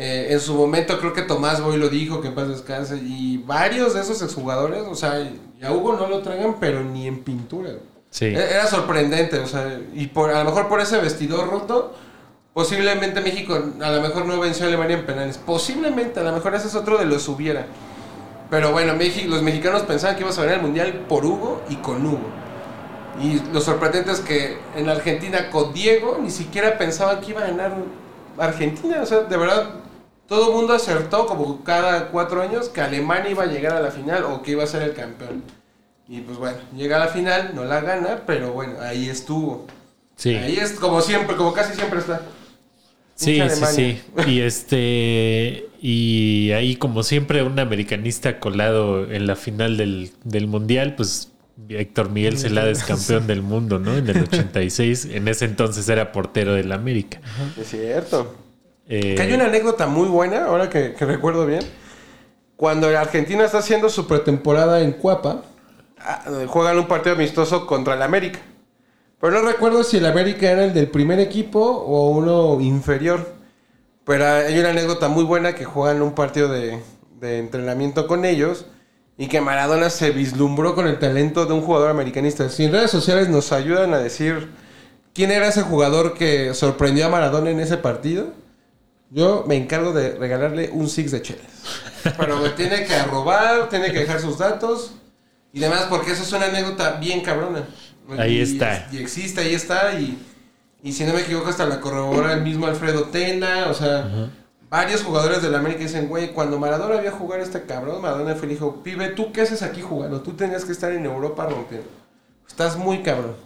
Eh, en su momento creo que Tomás Boy lo dijo, que en paz descanse. Y varios de esos exjugadores, o sea, y a Hugo no lo traigan, pero ni en pintura. Sí. E- Era sorprendente, o sea, y por, a lo mejor por ese vestidor roto, posiblemente México a lo mejor no venció a Alemania en penales. Posiblemente, a lo mejor ese es otro de los hubiera. Pero bueno, México, los mexicanos pensaban que ibas a ganar el mundial por Hugo y con Hugo. Y lo sorprendente es que en Argentina con Diego ni siquiera pensaban que iba a ganar Argentina. O sea, de verdad, todo el mundo acertó como cada cuatro años que Alemania iba a llegar a la final o que iba a ser el campeón. Y pues bueno, llega a la final, no la gana, pero bueno, ahí estuvo. Sí. Ahí es como siempre, como casi siempre está. Sí, sí, sí. Y este. Y ahí, como siempre, un americanista colado en la final del, del mundial, pues Héctor Miguel Celades, campeón del mundo, ¿no? En el [laughs] 86. En ese entonces era portero del América. Es cierto. Eh, Que hay una anécdota muy buena, ahora que, recuerdo bien. Cuando Argentina está haciendo su pretemporada en Cuapa, ah, juegan un partido amistoso contra el América. Pero no recuerdo si el América era el del primer equipo o uno inferior. Pero hay una anécdota muy buena que juegan un partido de, de entrenamiento con ellos y que Maradona se vislumbró con el talento de un jugador americanista. Si en redes sociales nos ayudan a decir quién era ese jugador que sorprendió a Maradona en ese partido, yo me encargo de regalarle un six de chelas. Pero me tiene que robar, tiene que dejar sus datos y demás, porque eso es una anécdota bien cabrona. Ahí Y- está. Y existe, ahí está. Y, y si no me equivoco, hasta la corrobora el mismo Alfredo Tena. O sea, varios jugadores de la América dicen, güey, cuando Maradona vio jugar a este cabrón, Maradona fue y dijo, pibe, ¿tú qué haces aquí jugando? Tú tenías que estar en Europa rompiendo. Estás muy cabrón.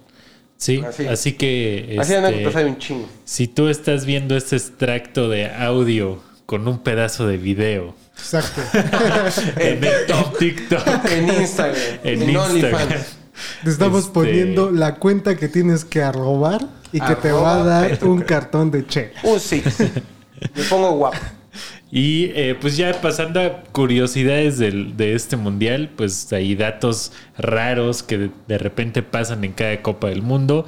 Sí, Así. así, que Así este, anécdotas hay un chingo. si tú estás viendo este extracto de audio con un pedazo de video Exacto. [laughs] en, TikTok, En Instagram. en, en Instagram. Te estamos Este- poniendo la cuenta que tienes que arrobar y que te va a dar un cartón de chela. Un six. Me pongo guapo. Y eh, pues ya pasando a curiosidades del- de este mundial, pues hay datos raros que de, de repente pasan en cada Copa del Mundo.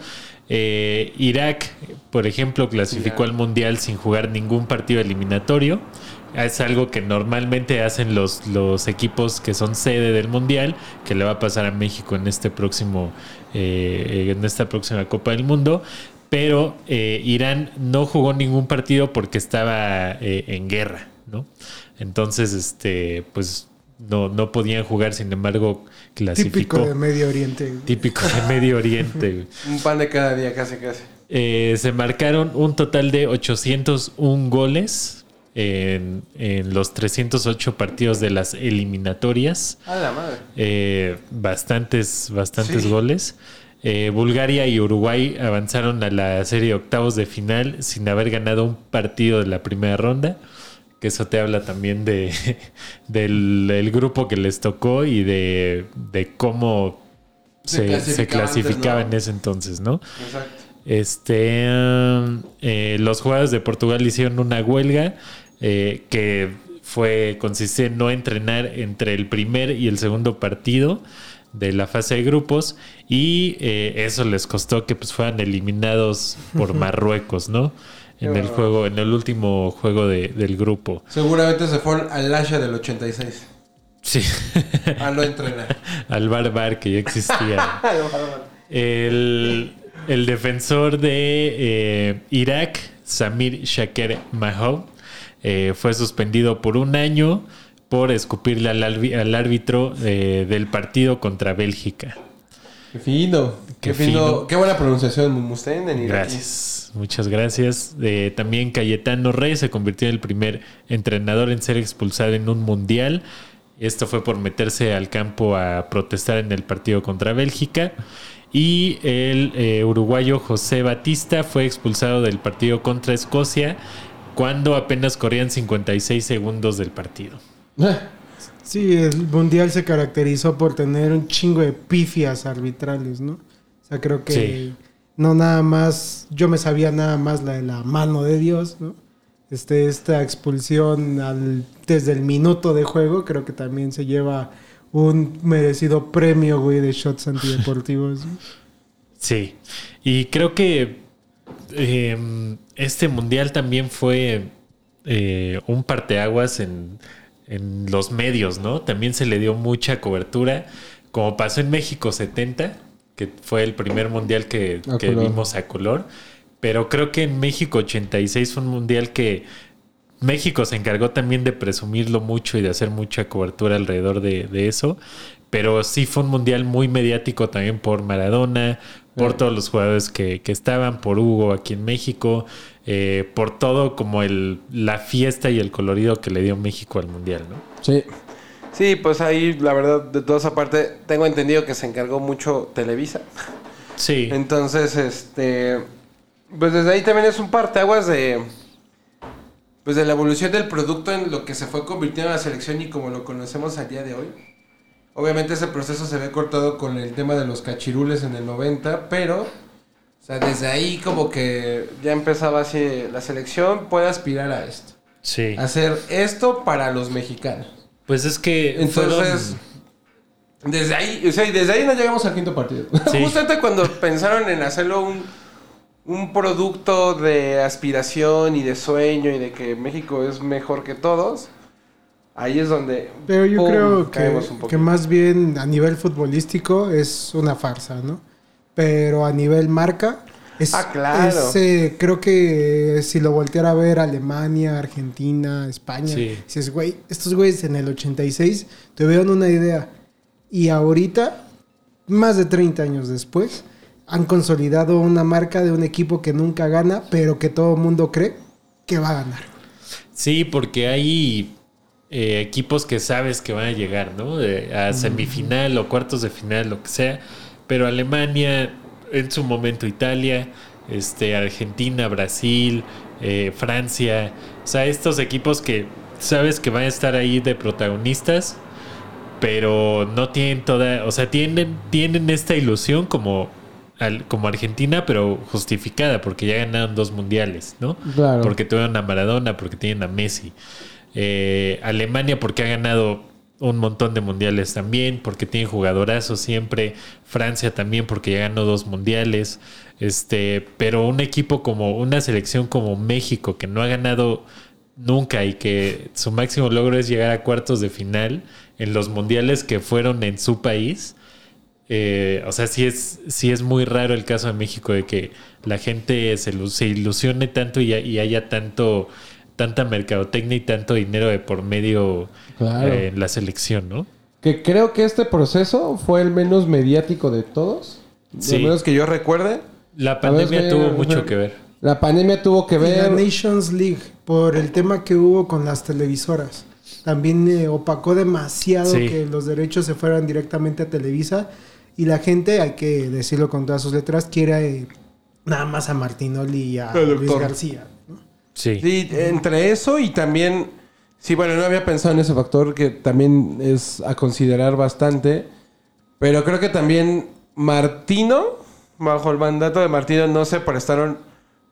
Eh, Irak, por ejemplo, clasificó al mundial sin jugar ningún partido eliminatorio. Es algo que normalmente hacen los, los equipos que son sede del mundial, que le va a pasar a México en este próximo, eh, en esta próxima Copa del Mundo. Pero eh, Irán no jugó ningún partido porque estaba eh, en guerra, ¿no? Entonces, este, pues no, no podían jugar, sin embargo, clasificó. Típico de Medio Oriente. Típico de Medio Oriente. [laughs] Un pan de cada día, casi, casi. Eh, se marcaron un total de 801 goles en, en los 308 partidos de las eliminatorias. A la madre. Eh, bastantes, bastantes Sí. goles. Eh, Bulgaria y Uruguay avanzaron a la serie de octavos de final sin haber ganado un partido de la primera ronda. Que eso te habla también de [laughs] del, del grupo que les tocó y de, de cómo Se se, se clasificaba clasificaba antes, ¿no? en ese entonces, ¿no? Exacto. Este, eh, los jugadores de Portugal hicieron una huelga eh, que fue consistía en no entrenar entre el primer y el segundo partido de la fase de grupos y eh, eso les costó que pues fueran eliminados por [laughs] Marruecos, ¿no? En el juego, en el último juego de- del grupo. Seguramente se fueron al Asha del 86. Sí. A no entrenar. Al bar bar que ya existía. [laughs] El, el defensor de eh, Irak, Samir Shaker Mahou, eh, fue suspendido por un año por escupirle al, al árbitro eh, del partido contra Bélgica. Qué fino. Qué, Qué fino. fino. Qué buena pronunciación, Mustaine. Gracias, muchas gracias. Eh, también Cayetano Rey se convirtió en el primer entrenador en ser expulsado en un mundial. Esto fue por meterse al campo a protestar en el partido contra Bélgica. Y el eh, uruguayo José Batista fue expulsado del partido contra Escocia cuando apenas corrían 56 segundos del partido. Ah, Sí, el mundial se caracterizó por tener un chingo de pifias arbitrales, ¿no? O sea, creo que Sí. No nada más, yo me sabía nada más la de la mano de Dios, ¿no? Este, esta expulsión al, desde el minuto de juego, creo que también se lleva un merecido premio, güey, de shots antideportivos. Sí, y creo que eh, este mundial también fue eh, un parteaguas en, en los medios, ¿no? También se le dio mucha cobertura, como pasó en México 70, que fue el primer mundial que, vimos a color, pero creo que en México 86 fue un mundial que México se encargó también de presumirlo mucho y de hacer mucha cobertura alrededor de, de eso. Pero sí fue un mundial muy mediático también por Maradona, por todos los jugadores que, que estaban, por Hugo aquí en México, eh, por todo como el, la fiesta y el colorido que le dio México al mundial, ¿no? Sí. Sí, pues ahí, la verdad, de toda esa parte, tengo entendido que se encargó mucho Televisa. Sí, Entonces, este. Pues desde ahí también es un parteaguas de. Pues de la evolución del producto en lo que se fue convirtiendo en la selección y como lo conocemos al día de hoy. Obviamente ese proceso se ve cortado con el tema de los cachirules en el 90, pero o sea, desde ahí como que ya empezaba así la selección puede aspirar a esto. Sí. Hacer esto para los mexicanos. Pues es que Entonces, fueron- desde ahí, o sea, y desde ahí no llegamos al quinto partido. [laughs] Sí. Justamente cuando pensaron en hacerlo un, un producto de aspiración y de sueño y de que México es mejor que todos, ahí es donde Pero yo pum, creo que, más bien a nivel futbolístico es una farsa, ¿no? Pero a nivel marca, es, Ah, claro. es, eh, creo que si lo volteara a ver Alemania, Argentina, España, Sí. dices, güey, estos güeyes en el 86 tuvieron una idea. Y ahorita, más de 30 años después, han consolidado una marca de un equipo que nunca gana, pero que todo el mundo cree que va a ganar. Sí, porque hay eh, equipos que sabes que van a llegar, ¿no? A semifinal o cuartos de final, lo que sea. Pero Alemania, en su momento Italia, este, Argentina, Brasil, eh, Francia. O sea, estos equipos que sabes que van a estar ahí de protagonistas, pero no tienen toda, o sea, tienen, tienen esta ilusión como, al- como Argentina, pero justificada, porque ya ganaron dos mundiales, ¿no? Claro. Porque tuvieron a Maradona, porque tienen a Messi. Eh, Alemania porque ha ganado un montón de mundiales también, porque tiene jugadorazos siempre. Francia también porque ya ganó dos mundiales. Este, pero un equipo como una selección como México que no ha ganado nunca y que su máximo logro es llegar a cuartos de final en los mundiales que fueron en su país. Eh, o sea, sí es, sí es muy raro el caso de México de que la gente se, se ilusione tanto y haya tanto tanta mercadotecnia y tanto dinero de por medio Claro. eh, en la selección, ¿no? Que creo que este proceso fue el menos mediático de todos. Sí. Al menos que yo recuerde. La pandemia tuvo mucho que ver. La pandemia tuvo que Y la ver. Nations League, por el tema que hubo con las televisoras. También eh, opacó demasiado Sí. que los derechos se fueran directamente a Televisa. Y la gente, hay que decirlo con todas sus letras, quiere eh, nada más a Martinoli y a Luis. García. Sí. Sí, entre eso y también. Sí, bueno, no había pensado en ese factor que también es a considerar bastante. Pero creo que también Martino, bajo el mandato de Martino, no se prestaron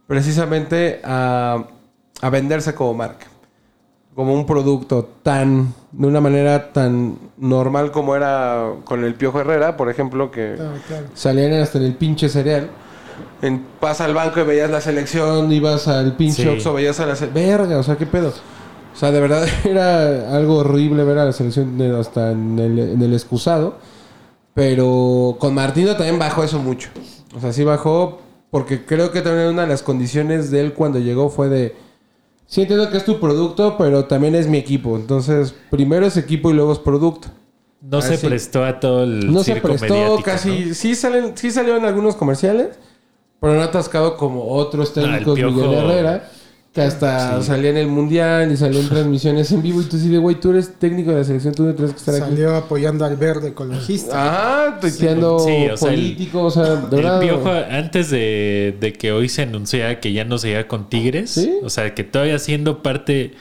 precisamente a, a venderse como marca. Como un producto tan. de una manera tan normal como era con el Piojo Herrera, por ejemplo, que. Claro. Salían hasta en el pinche cereal. En, vas al banco y veías la selección, ibas al pinche Sí. Oxxo, veías a la selección. Verga, o sea, qué pedo. O sea, de verdad [laughs] era algo horrible ver a la selección hasta en el, en el excusado. Pero con Martino también bajó eso mucho. O sea, sí bajó porque creo que también una de las condiciones de él cuando llegó fue de... Sí entiendo que es tu producto, pero también es mi equipo. Entonces, primero es equipo y luego es producto. No se prestó a todo el No se prestó casi. ¿no? Sí, salen, sí salieron algunos comerciales, pero no atascado como otros Ah, el técnicos, Piojo. Miguel Herrera, que hasta Sí. salía en el mundial y salió en transmisiones en vivo. Y tú sí de, güey, tú eres técnico de la selección, tú no tienes que estar aquí. Salió apoyando al verde ecologista. Ajá, tuiteando Sí, o sea, el- político, o sea, de El verdad. Piojo, antes de, de que hoy se anunciara que ya no se iba con Tigres, ¿Sí? o sea, que todavía siendo parte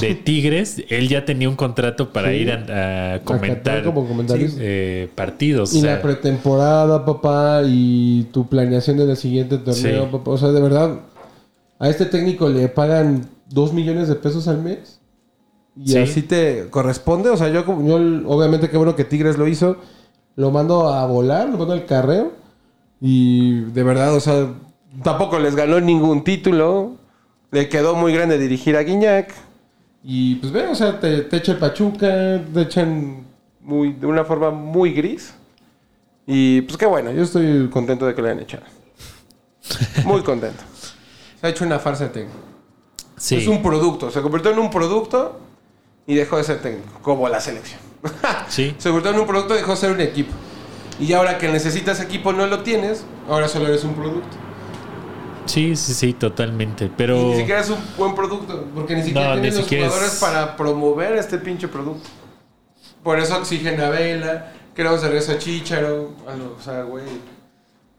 de [laughs] Tigres, él ya tenía un contrato para Sí. ir a, a comentar como eh, partidos. Y o sea, la pretemporada, papá, y tu planeación del siguiente torneo, Sí. papá. O sea, de verdad, a este técnico le pagan dos millones de pesos al mes. Y Sí. así te corresponde. O sea, yo, yo obviamente qué bueno que Tigres lo hizo. Lo mando a volar, lo mando al carreo. Y de verdad, o sea, tampoco les ganó ningún título. Le quedó muy grande dirigir a Guiñac. Y pues ve, o sea, te, te echa el Pachuca, te echan muy, de una forma muy gris. Y pues qué bueno, yo estoy contento de que le hayan echado. [laughs] Muy contento. Se ha hecho una farsa de técnico. sí. Es un producto, se convirtió en un producto y dejó de ser técnico, como la selección. [laughs] Sí. Se convirtió en un producto y dejó de ser un equipo. Y ahora que necesitas equipo no lo tienes, ahora solo eres un producto. Sí, sí, sí, totalmente. Y Pero ni siquiera es un buen producto, porque ni siquiera No, ni los siquiera jugadores es- para promover este pinche producto. Por eso exigen a Vela, queremos de regreso a Chicharo, o sea, güey.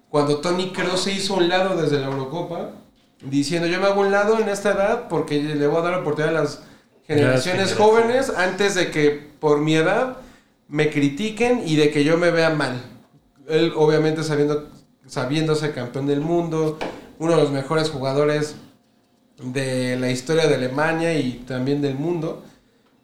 Cuando Tony Kroos se hizo un lado desde la Eurocopa, diciendo yo me hago un lado en esta edad porque le voy a dar oportunidad a las generaciones generaciones. jóvenes antes de que por mi edad me critiquen y de que yo me vea mal. Él obviamente sabiendo, sabiéndose campeón del mundo, uno de los mejores jugadores de la historia de Alemania y también del mundo.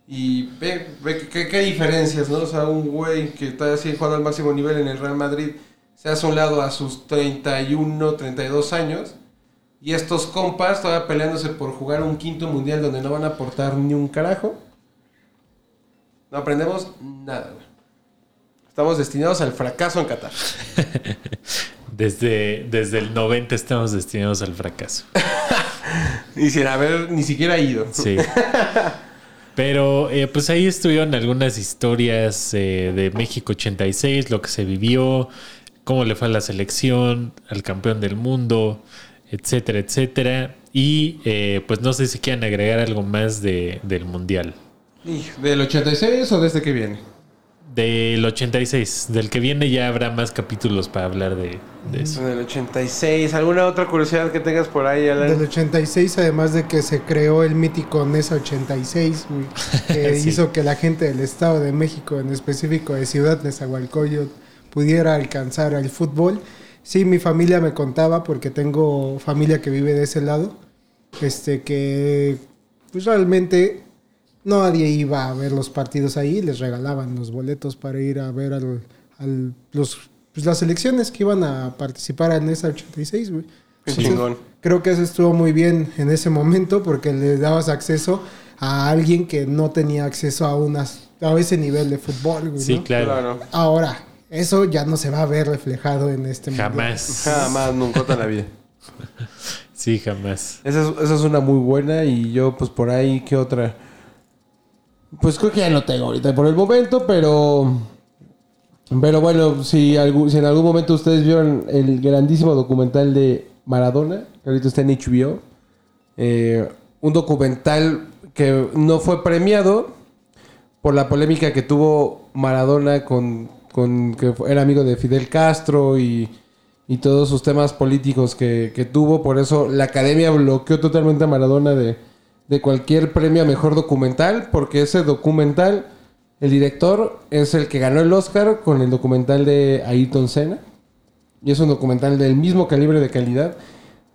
Y ve, ve qué, diferencias, ¿no? O sea, un güey que está así jugando al máximo nivel en el Real Madrid se hace un lado a sus 31, 32 años. Y estos compas todavía peleándose por jugar un quinto mundial donde no van a aportar ni un carajo. No aprendemos nada. Estamos destinados al fracaso en Qatar. [laughs] Desde, desde el 90 estamos destinados al fracaso. [laughs] Y sin haber ni siquiera ido. Sí. Pero eh, pues ahí estuvieron algunas historias eh, de México 86, lo que se vivió, cómo le fue a la selección, al campeón del mundo, etcétera, etcétera. Y eh, pues no sé si quieren agregar algo más de, del mundial. ¿Y ¿Del 86 o desde que viene? Del 86, del que viene ya habrá más capítulos para hablar de, de eso. Del 86. ¿Alguna otra curiosidad que tengas por ahí, Alan? Del 86, además de que se creó el mítico NESA 86, güey, [laughs] que Sí. hizo que la gente del Estado de México, en específico de Ciudad Nezahualcóyotl, pudiera alcanzar al fútbol. Sí, mi familia me contaba, porque tengo familia que vive de ese lado, este que pues realmente nadie iba a ver los partidos ahí, les regalaban los boletos para ir a ver al, al- los, pues, las selecciones que iban a participar en esa 86, güey. Qué chingón. Creo que eso estuvo muy bien en ese momento porque le dabas acceso a alguien que no tenía acceso a unas a ese nivel de fútbol. güey, Sí, ¿no? claro. Claro. Ahora, eso ya no se va a ver reflejado en este. Jamás. Jamás, nunca en la vida. [laughs] Sí, jamás. Esa es, esa es una muy buena y yo pues por ahí, ¿qué otra? Pues creo que ya no tengo ahorita por el momento, pero... Pero bueno, si, en algún momento ustedes vieron el grandísimo documental de Maradona, que ahorita está en HBO, eh, un documental que no fue premiado por la polémica que tuvo Maradona con, con que era amigo de Fidel Castro y, y todos sus temas políticos que, que tuvo. Por eso la academia bloqueó totalmente a Maradona de, de cualquier premio a mejor documental, porque ese documental, el director es el que ganó el Oscar con el documental de Ayrton Senna. Y es un documental del mismo calibre de calidad.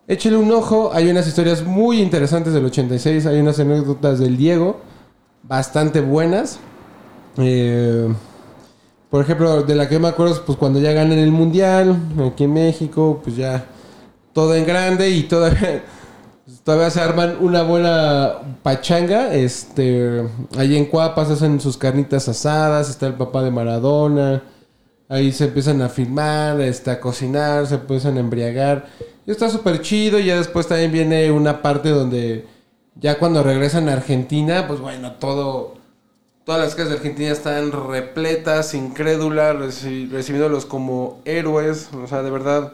Échele un ojo, hay unas historias muy interesantes del 86, hay unas anécdotas del Diego, bastante buenas. Eh, por ejemplo, de la que me acuerdo, es, pues cuando ya ganan el Mundial, aquí en México, pues ya todo en grande y todavía, todavía se arman una buena pachanga. Este, ahí en Cuapas hacen sus carnitas asadas, está el papá de Maradona. Ahí se empiezan a filmar, este, a cocinar, se empiezan a embriagar. Y está súper chido. Y ya después también viene una parte donde ya cuando regresan a Argentina, pues bueno, todo... Todas las casas de Argentina están repletas, incrédulas, reci- recibiéndolos como héroes. O sea, de verdad.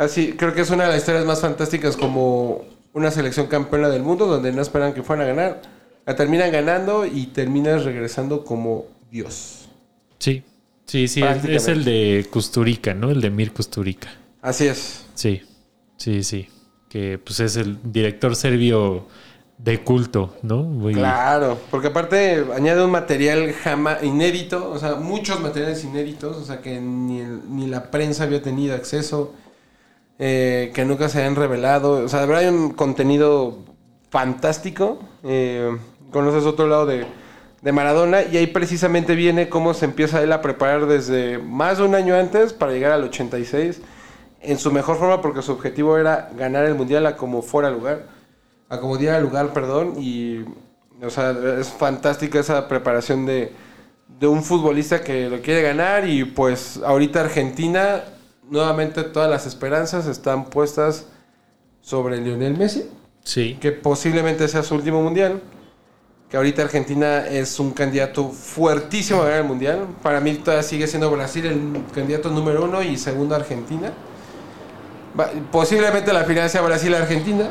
Así, creo que es una de las historias más fantásticas como una selección campeona del mundo donde no esperan que fueran a ganar. La terminan ganando y terminas regresando como Dios. Sí. Sí, sí, es, es el de Custurica, ¿no? El de Mir Custurica. Así es. Sí, sí, sí. Que pues es el director serbio de culto, ¿no? Muy- Claro, porque aparte añade un material jamás inédito, o sea, muchos materiales inéditos, o sea, que ni, el- ni la prensa había tenido acceso, eh, que nunca se habían revelado. O sea, de hay un contenido fantástico. Eh, conoces otro lado de, de Maradona y ahí precisamente viene cómo se empieza él a preparar desde más de un año antes para llegar al 86 en su mejor forma porque su objetivo era ganar el mundial a como fuera lugar, a como diera lugar, perdón, y o sea, es fantástica esa preparación de, de un futbolista que lo quiere ganar y pues ahorita Argentina nuevamente todas las esperanzas están puestas sobre Lionel Messi, Sí. que posiblemente sea su último mundial. Que ahorita Argentina es un candidato fuertísimo a ganar el mundial. Para mí todavía sigue siendo Brasil el candidato número uno y segundo Argentina. Posiblemente la final sea Brasil-Argentina.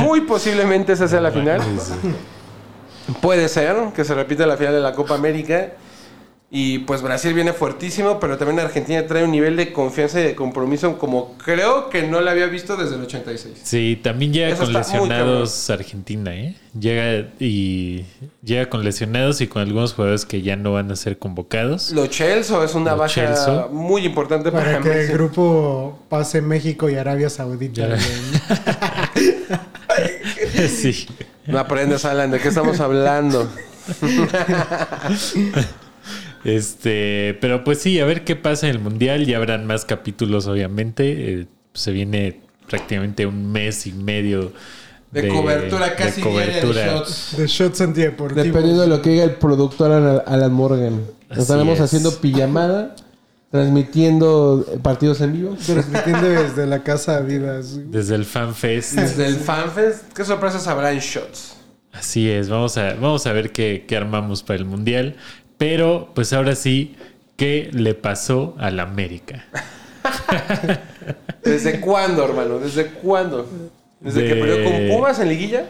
Muy [laughs] posiblemente esa sea la final. Puede ser que se repita la final de la Copa América. Y pues Brasil viene fuertísimo, pero también Argentina trae un nivel de confianza y de compromiso como creo que no la había visto desde el 86. Sí, también llega Eso con lesionados Argentina, ¿eh? Llega y llega con lesionados y con algunos jugadores que ya no van a ser convocados. Lo Chelsea es una Lo baja muy importante para, Para que el grupo pase México y Arabia Saudita. [laughs] Sí. No aprendes, Alan, ¿de qué estamos hablando? [laughs] Este, pero pues sí, a ver qué pasa en el mundial. Ya habrán más capítulos, obviamente. Eh, se viene prácticamente un mes y medio De, cobertura casi de diaria de cobertura. shots. De shots antideportivos. Dependiendo de lo que diga el productor Alan, Alan Morgan. Así Estaremos es. haciendo pijamada, transmitiendo partidos en vivo. Transmitiendo desde la casa Adidas. Desde el FanFest. Desde el FanFest, ¿qué sorpresas habrá en shots? Así es, vamos a, vamos a ver qué, qué armamos para el mundial. Pero, pues ahora sí, ¿qué le pasó al América? [laughs] ¿Desde cuándo, hermano? ¿Desde cuándo? ¿Desde De- que perdió con Pumas en liguilla?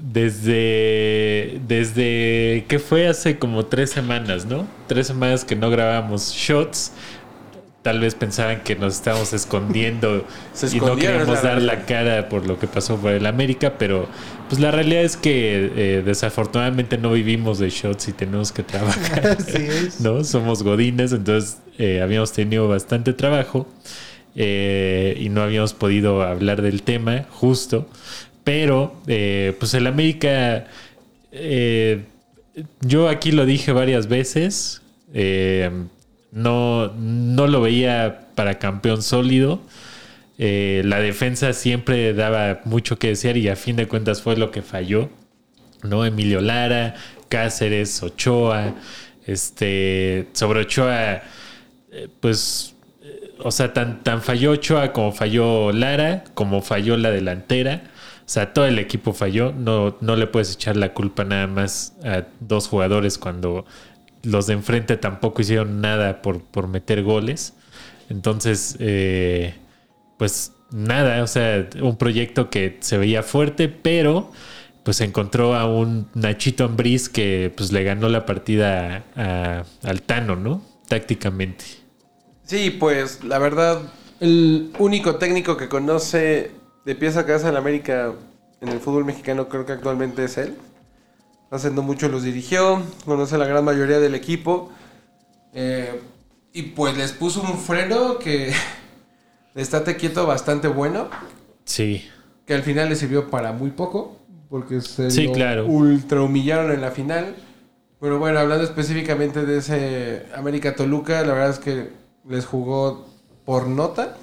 Desde, desde que fue hace como tres semanas, ¿no? Tres semanas que no grabamos shots. Tal vez pensaban que nos estábamos escondiendo [laughs] y no queríamos dar la cara por lo que pasó por el América, pero pues la realidad es que eh, desafortunadamente no vivimos de shots y tenemos que trabajar. [laughs] Así es. ¿no? Somos godines, entonces eh, habíamos tenido bastante trabajo eh, y no habíamos podido hablar del tema justo, pero eh, pues el América, yo aquí lo dije varias veces, eh, no, no lo veía para campeón sólido. Eh, la defensa siempre daba mucho que desear y a fin de cuentas fue lo que falló. ¿no? Emilio Lara, Cáceres, Ochoa, este, sobre Ochoa, eh, pues, eh, o sea, tan, tan falló Ochoa como falló Lara, como falló la delantera. O sea, todo el equipo falló. No, no le puedes echar la culpa nada más a dos jugadores cuando los de enfrente tampoco hicieron nada por, por meter goles. Entonces, eh, pues nada, o sea, un proyecto que se veía fuerte, pero pues encontró a un Nachito Ambriz que pues le ganó la partida a- al Tano, ¿no? Tácticamente. Sí, pues la verdad, el único técnico que conoce de pies a cabeza en América en el fútbol mexicano creo que actualmente es él. Hace no mucho los dirigió, conoce a la gran mayoría del equipo. eh, y pues les puso un freno que [laughs] estate quieto bastante bueno. Sí, Que al final le sirvió para muy poco. Porque se Sí, lo claro. ultra humillaron en la final. Pero bueno, hablando específicamente de ese América Toluca, la verdad es que les jugó por nota.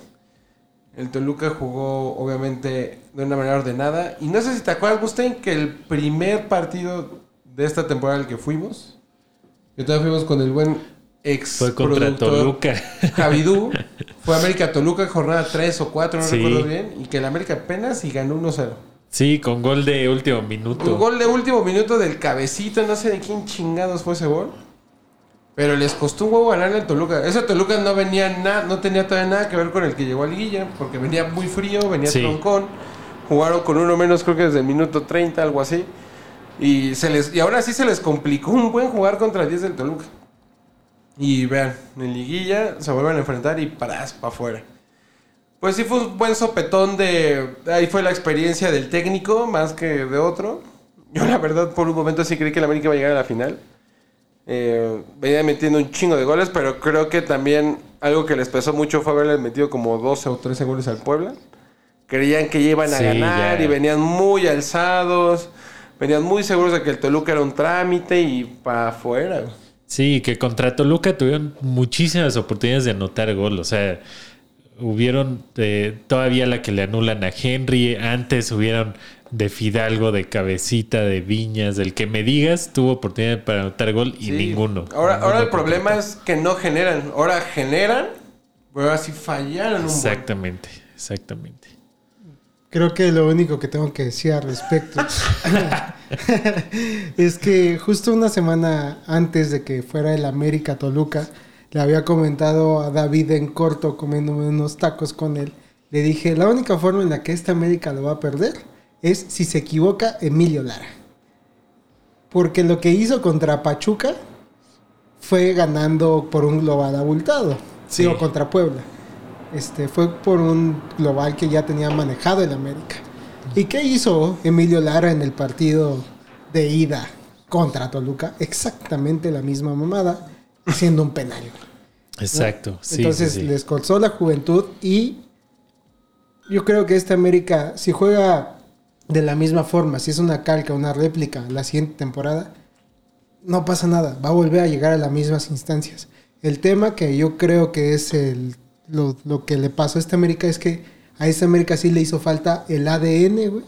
El Toluca jugó obviamente de una manera ordenada. Y no sé si te acuerdas, Gusten, que el primer partido de esta temporada al que fuimos, que todavía fuimos con el buen ex fue contra Toluca. Javidú, [laughs] fue América Toluca, jornada 3 o 4, no Sí. recuerdo bien. Y que el América apenas y ganó 1-0. Sí, con gol de último minuto. Un gol de último minuto del cabecito, no sé de quién chingados fue ese gol. Pero les costó un huevo ganar al Toluca. Ese Toluca no venía nada, no tenía todavía nada que ver con el que llegó a Liguilla, porque venía muy frío, venía Sí. troncón. Jugaron con uno menos, creo que desde el minuto 30, algo así. Y, se les, y ahora sí se les complicó un buen jugar contra el 10 del Toluca. Y vean, en Liguilla se vuelven a enfrentar y paras para afuera. Pues sí fue un buen sopetón de... Ahí fue la experiencia del técnico más que de otro. Yo la verdad por un momento sí creí que el América iba a llegar a la final. Eh, venía metiendo un chingo de goles, pero creo que también algo que les pesó mucho fue haberle metido como 12 o 13 goles al Puebla. Creían que ya iban a Sí, ganar ya. y venían muy alzados. Venían muy seguros de que el Toluca era un trámite y para afuera. Sí, que contra Toluca tuvieron muchísimas oportunidades de anotar gol. O sea, hubieron eh, todavía la que le anulan a Henry. Antes hubieron de Fidalgo, de Cabecita, de Viñas, del que me digas, tuvo oportunidad para anotar gol y Sí. ninguno. Ahora, Ninguno ahora el problema es que no generan. Ahora generan, pero ahora sí fallaron un buen. Exactamente, exactamente. Creo que lo único que tengo que decir al respecto [laughs] es que justo una semana antes de que fuera el América Toluca, le había comentado a David en corto comiéndome unos tacos con él. Le dije, la única forma en la que esta América lo va a perder es si se equivoca Emilio Lara. Porque lo que hizo contra Pachuca fue ganando por un global abultado. Sí. Digo, contra Puebla. Este, fue por un global que ya tenía manejado el América. ¿Y qué hizo Emilio Lara en el partido de ida contra Toluca? Exactamente la misma mamada, haciendo un penal. Exacto. Sí, Entonces sí, sí. les colzó la juventud y yo creo que este América, si juega de la misma forma, si es una calca, una réplica la siguiente temporada, no pasa nada, va a volver a llegar a las mismas instancias. El tema que yo creo que es el, lo, lo que le pasó a este América es que a este América sí le hizo falta el ADN, güey,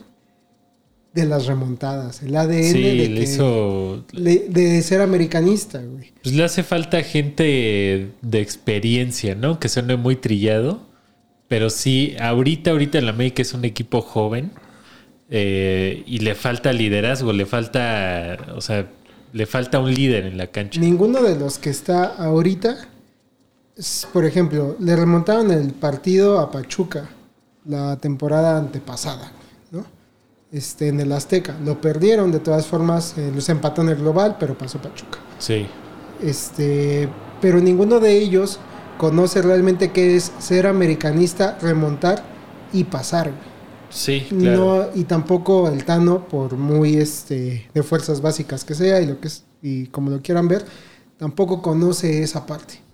de las remontadas, el ADN Sí, de, le que- hizo. le- de ser americanista, güey. Pues le hace falta gente de experiencia, ¿no? Que suene muy trillado. Pero sí, ahorita, ahorita el América es un equipo joven. eh, y le falta liderazgo, le falta. O sea, le falta un líder en la cancha. Ninguno de los que está ahorita, por ejemplo, le remontaron el partido a Pachuca la temporada antepasada, ¿no? Este, en el Azteca. Lo perdieron, de todas formas, eh, los empató en el global, pero pasó Pachuca. Sí. Este, pero ninguno de ellos conoce realmente qué es ser americanista, remontar y pasar. Sí, claro. No, y tampoco el Tano, por muy este de fuerzas básicas que sea y lo que es, y como lo quieran ver, tampoco conoce esa parte.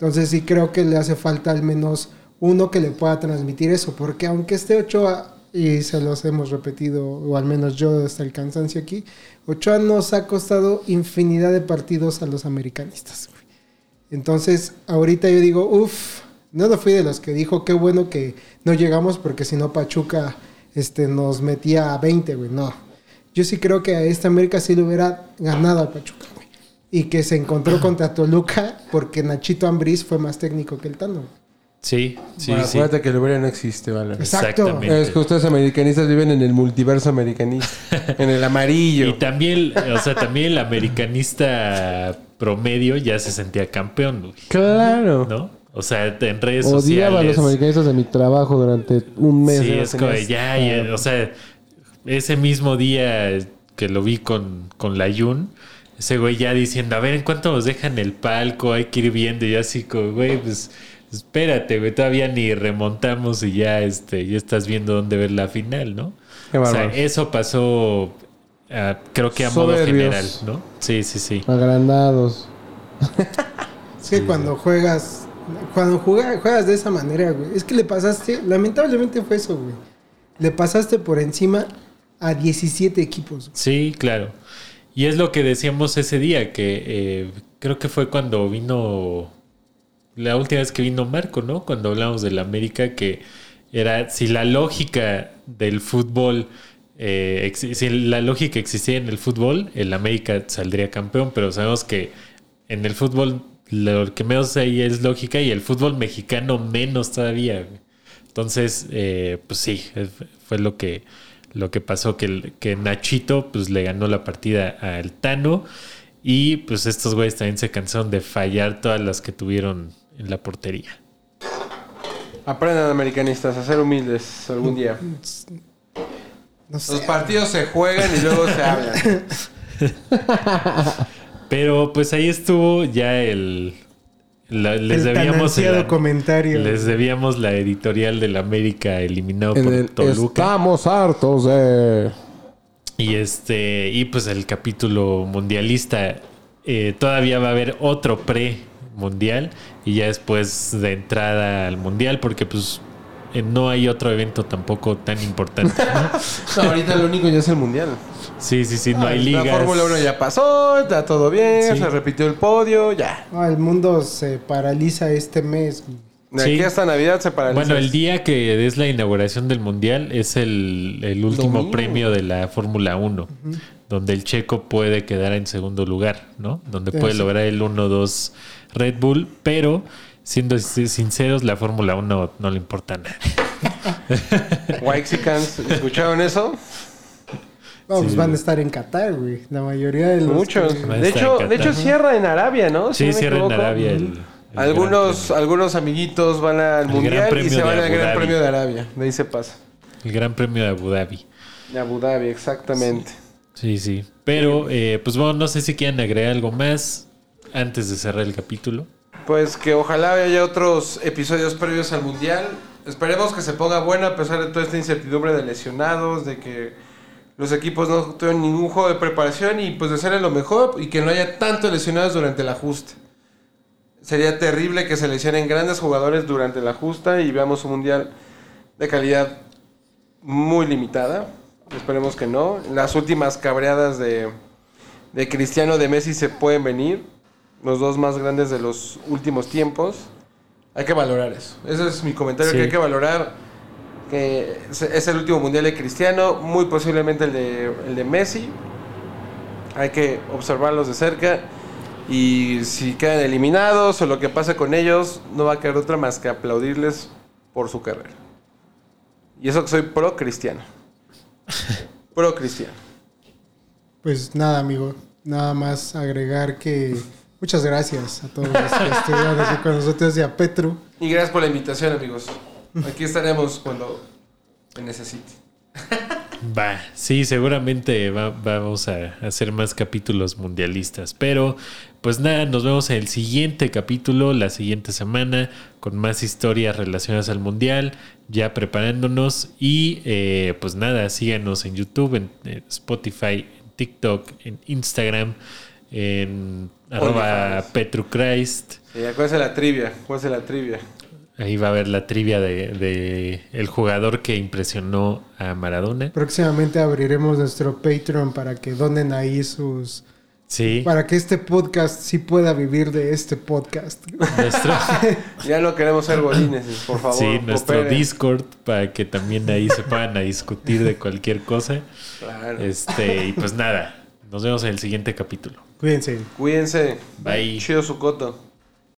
Entonces sí creo que le hace falta al menos uno que le pueda transmitir eso, porque aunque esté Ochoa, y se los hemos repetido, o al menos yo hasta el cansancio aquí, Ochoa nos ha costado infinidad de partidos a los americanistas. Entonces, ahorita yo digo, uff, no lo fui de los que dijo, qué bueno que no llegamos porque si no Pachuca este, nos metía a 20, güey. No. Yo sí creo que a esta América sí le hubiera ganado al Pachuca. Y que se encontró contra Toluca porque Nachito Ambriz fue más técnico que el Tano. Sí, sí, Bueno, sí. acuérdate que el Uberia no existe, ¿vale? Exacto. Exactamente. Es que ustedes americanistas viven en el multiverso americanista. en el amarillo. Y también, o sea, también el americanista promedio ya se sentía campeón, güey, Claro. ¿no? O sea, en redes Odiaba a los sociales. americanistas de mi trabajo durante un mes. Sí, Ya es como ya, o sea, ese mismo día que lo vi con, con la Yun, ese güey ya diciendo, a ver, ¿en cuánto nos dejan el palco? Hay que ir viendo. Y así como, güey, pues espérate, güey, todavía ni remontamos y ya, este, ya estás viendo dónde ver la final, ¿no? Qué o sea, eso pasó, ah, creo que a modo general, ¿no? Sí, sí, sí. Agrandados. Es que cuando juegas, cuando juega- juegas de esa manera, güey, es que le pasaste, lamentablemente fue eso, güey. Le pasaste por encima a 17 equipos. güey. Sí, claro. Y es lo que decíamos ese día, que eh, creo que fue cuando vino, la última vez que vino Marco, ¿no? Cuando hablamos del América, que era, si la lógica del fútbol, eh, si la lógica existía en el fútbol, el América saldría campeón, pero sabemos que en el fútbol lo que menos hay es lógica y el fútbol mexicano menos todavía. Entonces, eh, pues sí, fue lo que, lo que pasó, que, que Nachito pues le ganó la partida al Tano y pues estos güeyes también se cansaron de fallar todas las que tuvieron en la portería. Aprendan americanistas a ser humildes algún día. No sé. Los partidos se juegan y luego se hablan. [laughs] Pero pues ahí estuvo ya el... la- les el tan debíamos ansiado el- comentario. Les debíamos la editorial del América eliminado En por el Toluca. Estamos hartos de. Y este, y pues el capítulo mundialista. eh, todavía va a haber otro pre-mundial. Y ya después de entrada al mundial. Porque pues eh, no hay otro evento tampoco tan importante. ¿no? [laughs] No, ahorita lo único ya es el mundial. Sí, sí, sí, no hay ligas. La Fórmula 1 ya pasó, está todo bien, Sí. se repitió el podio, ya. No, el mundo se paraliza este mes. De Sí. aquí hasta Navidad se paraliza. Bueno, el día que es la inauguración del mundial es el, el último Domingo. premio de la Fórmula 1, donde el checo puede quedar en segundo lugar, ¿no? Donde puede Sí. lograr el 1-2 Red Bull, pero siendo sin- sinceros, la Fórmula 1 no le importa nada. [laughs] Waxicans, ¿escucharon eso? No, pues van a estar en Qatar, güey. La mayoría de los. Muchos. que- De hecho, de hecho cierra en Arabia, ¿no? Si Sí, cierra en. Arabia el, el Algunos, algunos amiguitos van al El mundial y se van al Gran. Premio de Arabia. De ahí se pasa. el Gran Premio de Abu Dhabi. De Abu Dhabi, exactamente. Sí, sí. Pero, eh, pues bueno, no sé si quieren agregar algo más. antes de cerrar el capítulo? Pues que ojalá haya otros episodios previos al Mundial. Esperemos que se ponga buena a pesar de toda esta incertidumbre de lesionados, de que los equipos no tuvieron ningún juego de preparación y pues de ser lo mejor y que no haya tantos lesionados durante el ajuste. Sería terrible que se lesionen grandes jugadores durante el ajuste y veamos un Mundial de calidad muy limitada. Esperemos que no. Las últimas cabreadas de, de Cristiano de Messi se pueden venir. Los dos más grandes de los últimos tiempos. Hay que valorar eso. Ese es mi comentario, Sí. que hay que valorar que es- es el último mundial de Cristiano, muy posiblemente el de, el de Messi. Hay que observarlos de cerca. Y si quedan eliminados o lo que pase con ellos, no va a quedar otra más que aplaudirles por su carrera. Y eso que soy pro cristiano. [laughs] Pro cristiano. Pues nada, amigo. Nada más agregar que muchas gracias a todos los que estuvieron aquí con nosotros y a Petru. Y gracias por la invitación, amigos. Aquí estaremos cuando me necesite. Va, sí, seguramente va- vamos a hacer más capítulos mundialistas. Pero, pues nada, nos vemos en el siguiente capítulo, la siguiente semana, con más historias relacionadas al mundial, ya preparándonos. Y eh, pues nada, síganos en YouTube, en, eh, Spotify, en TikTok, en Instagram, en arroba. PetruChrist. Y acuérdense la trivia, acuérdense la trivia. Ahí va a haber la trivia de, de el jugador que impresionó a Maradona. Próximamente abriremos nuestro Patreon para que donen ahí sus... Sí, Para que este podcast sí pueda vivir de este podcast. nuestro, [laughs] Ya no queremos ser bolines, por favor. sí, nuestro. Discord para que también ahí se puedan a discutir de cualquier cosa. Claro. Este, y pues nada, nos vemos en el siguiente capítulo. Cuídense. Cuídense. Bye. Chido su coto.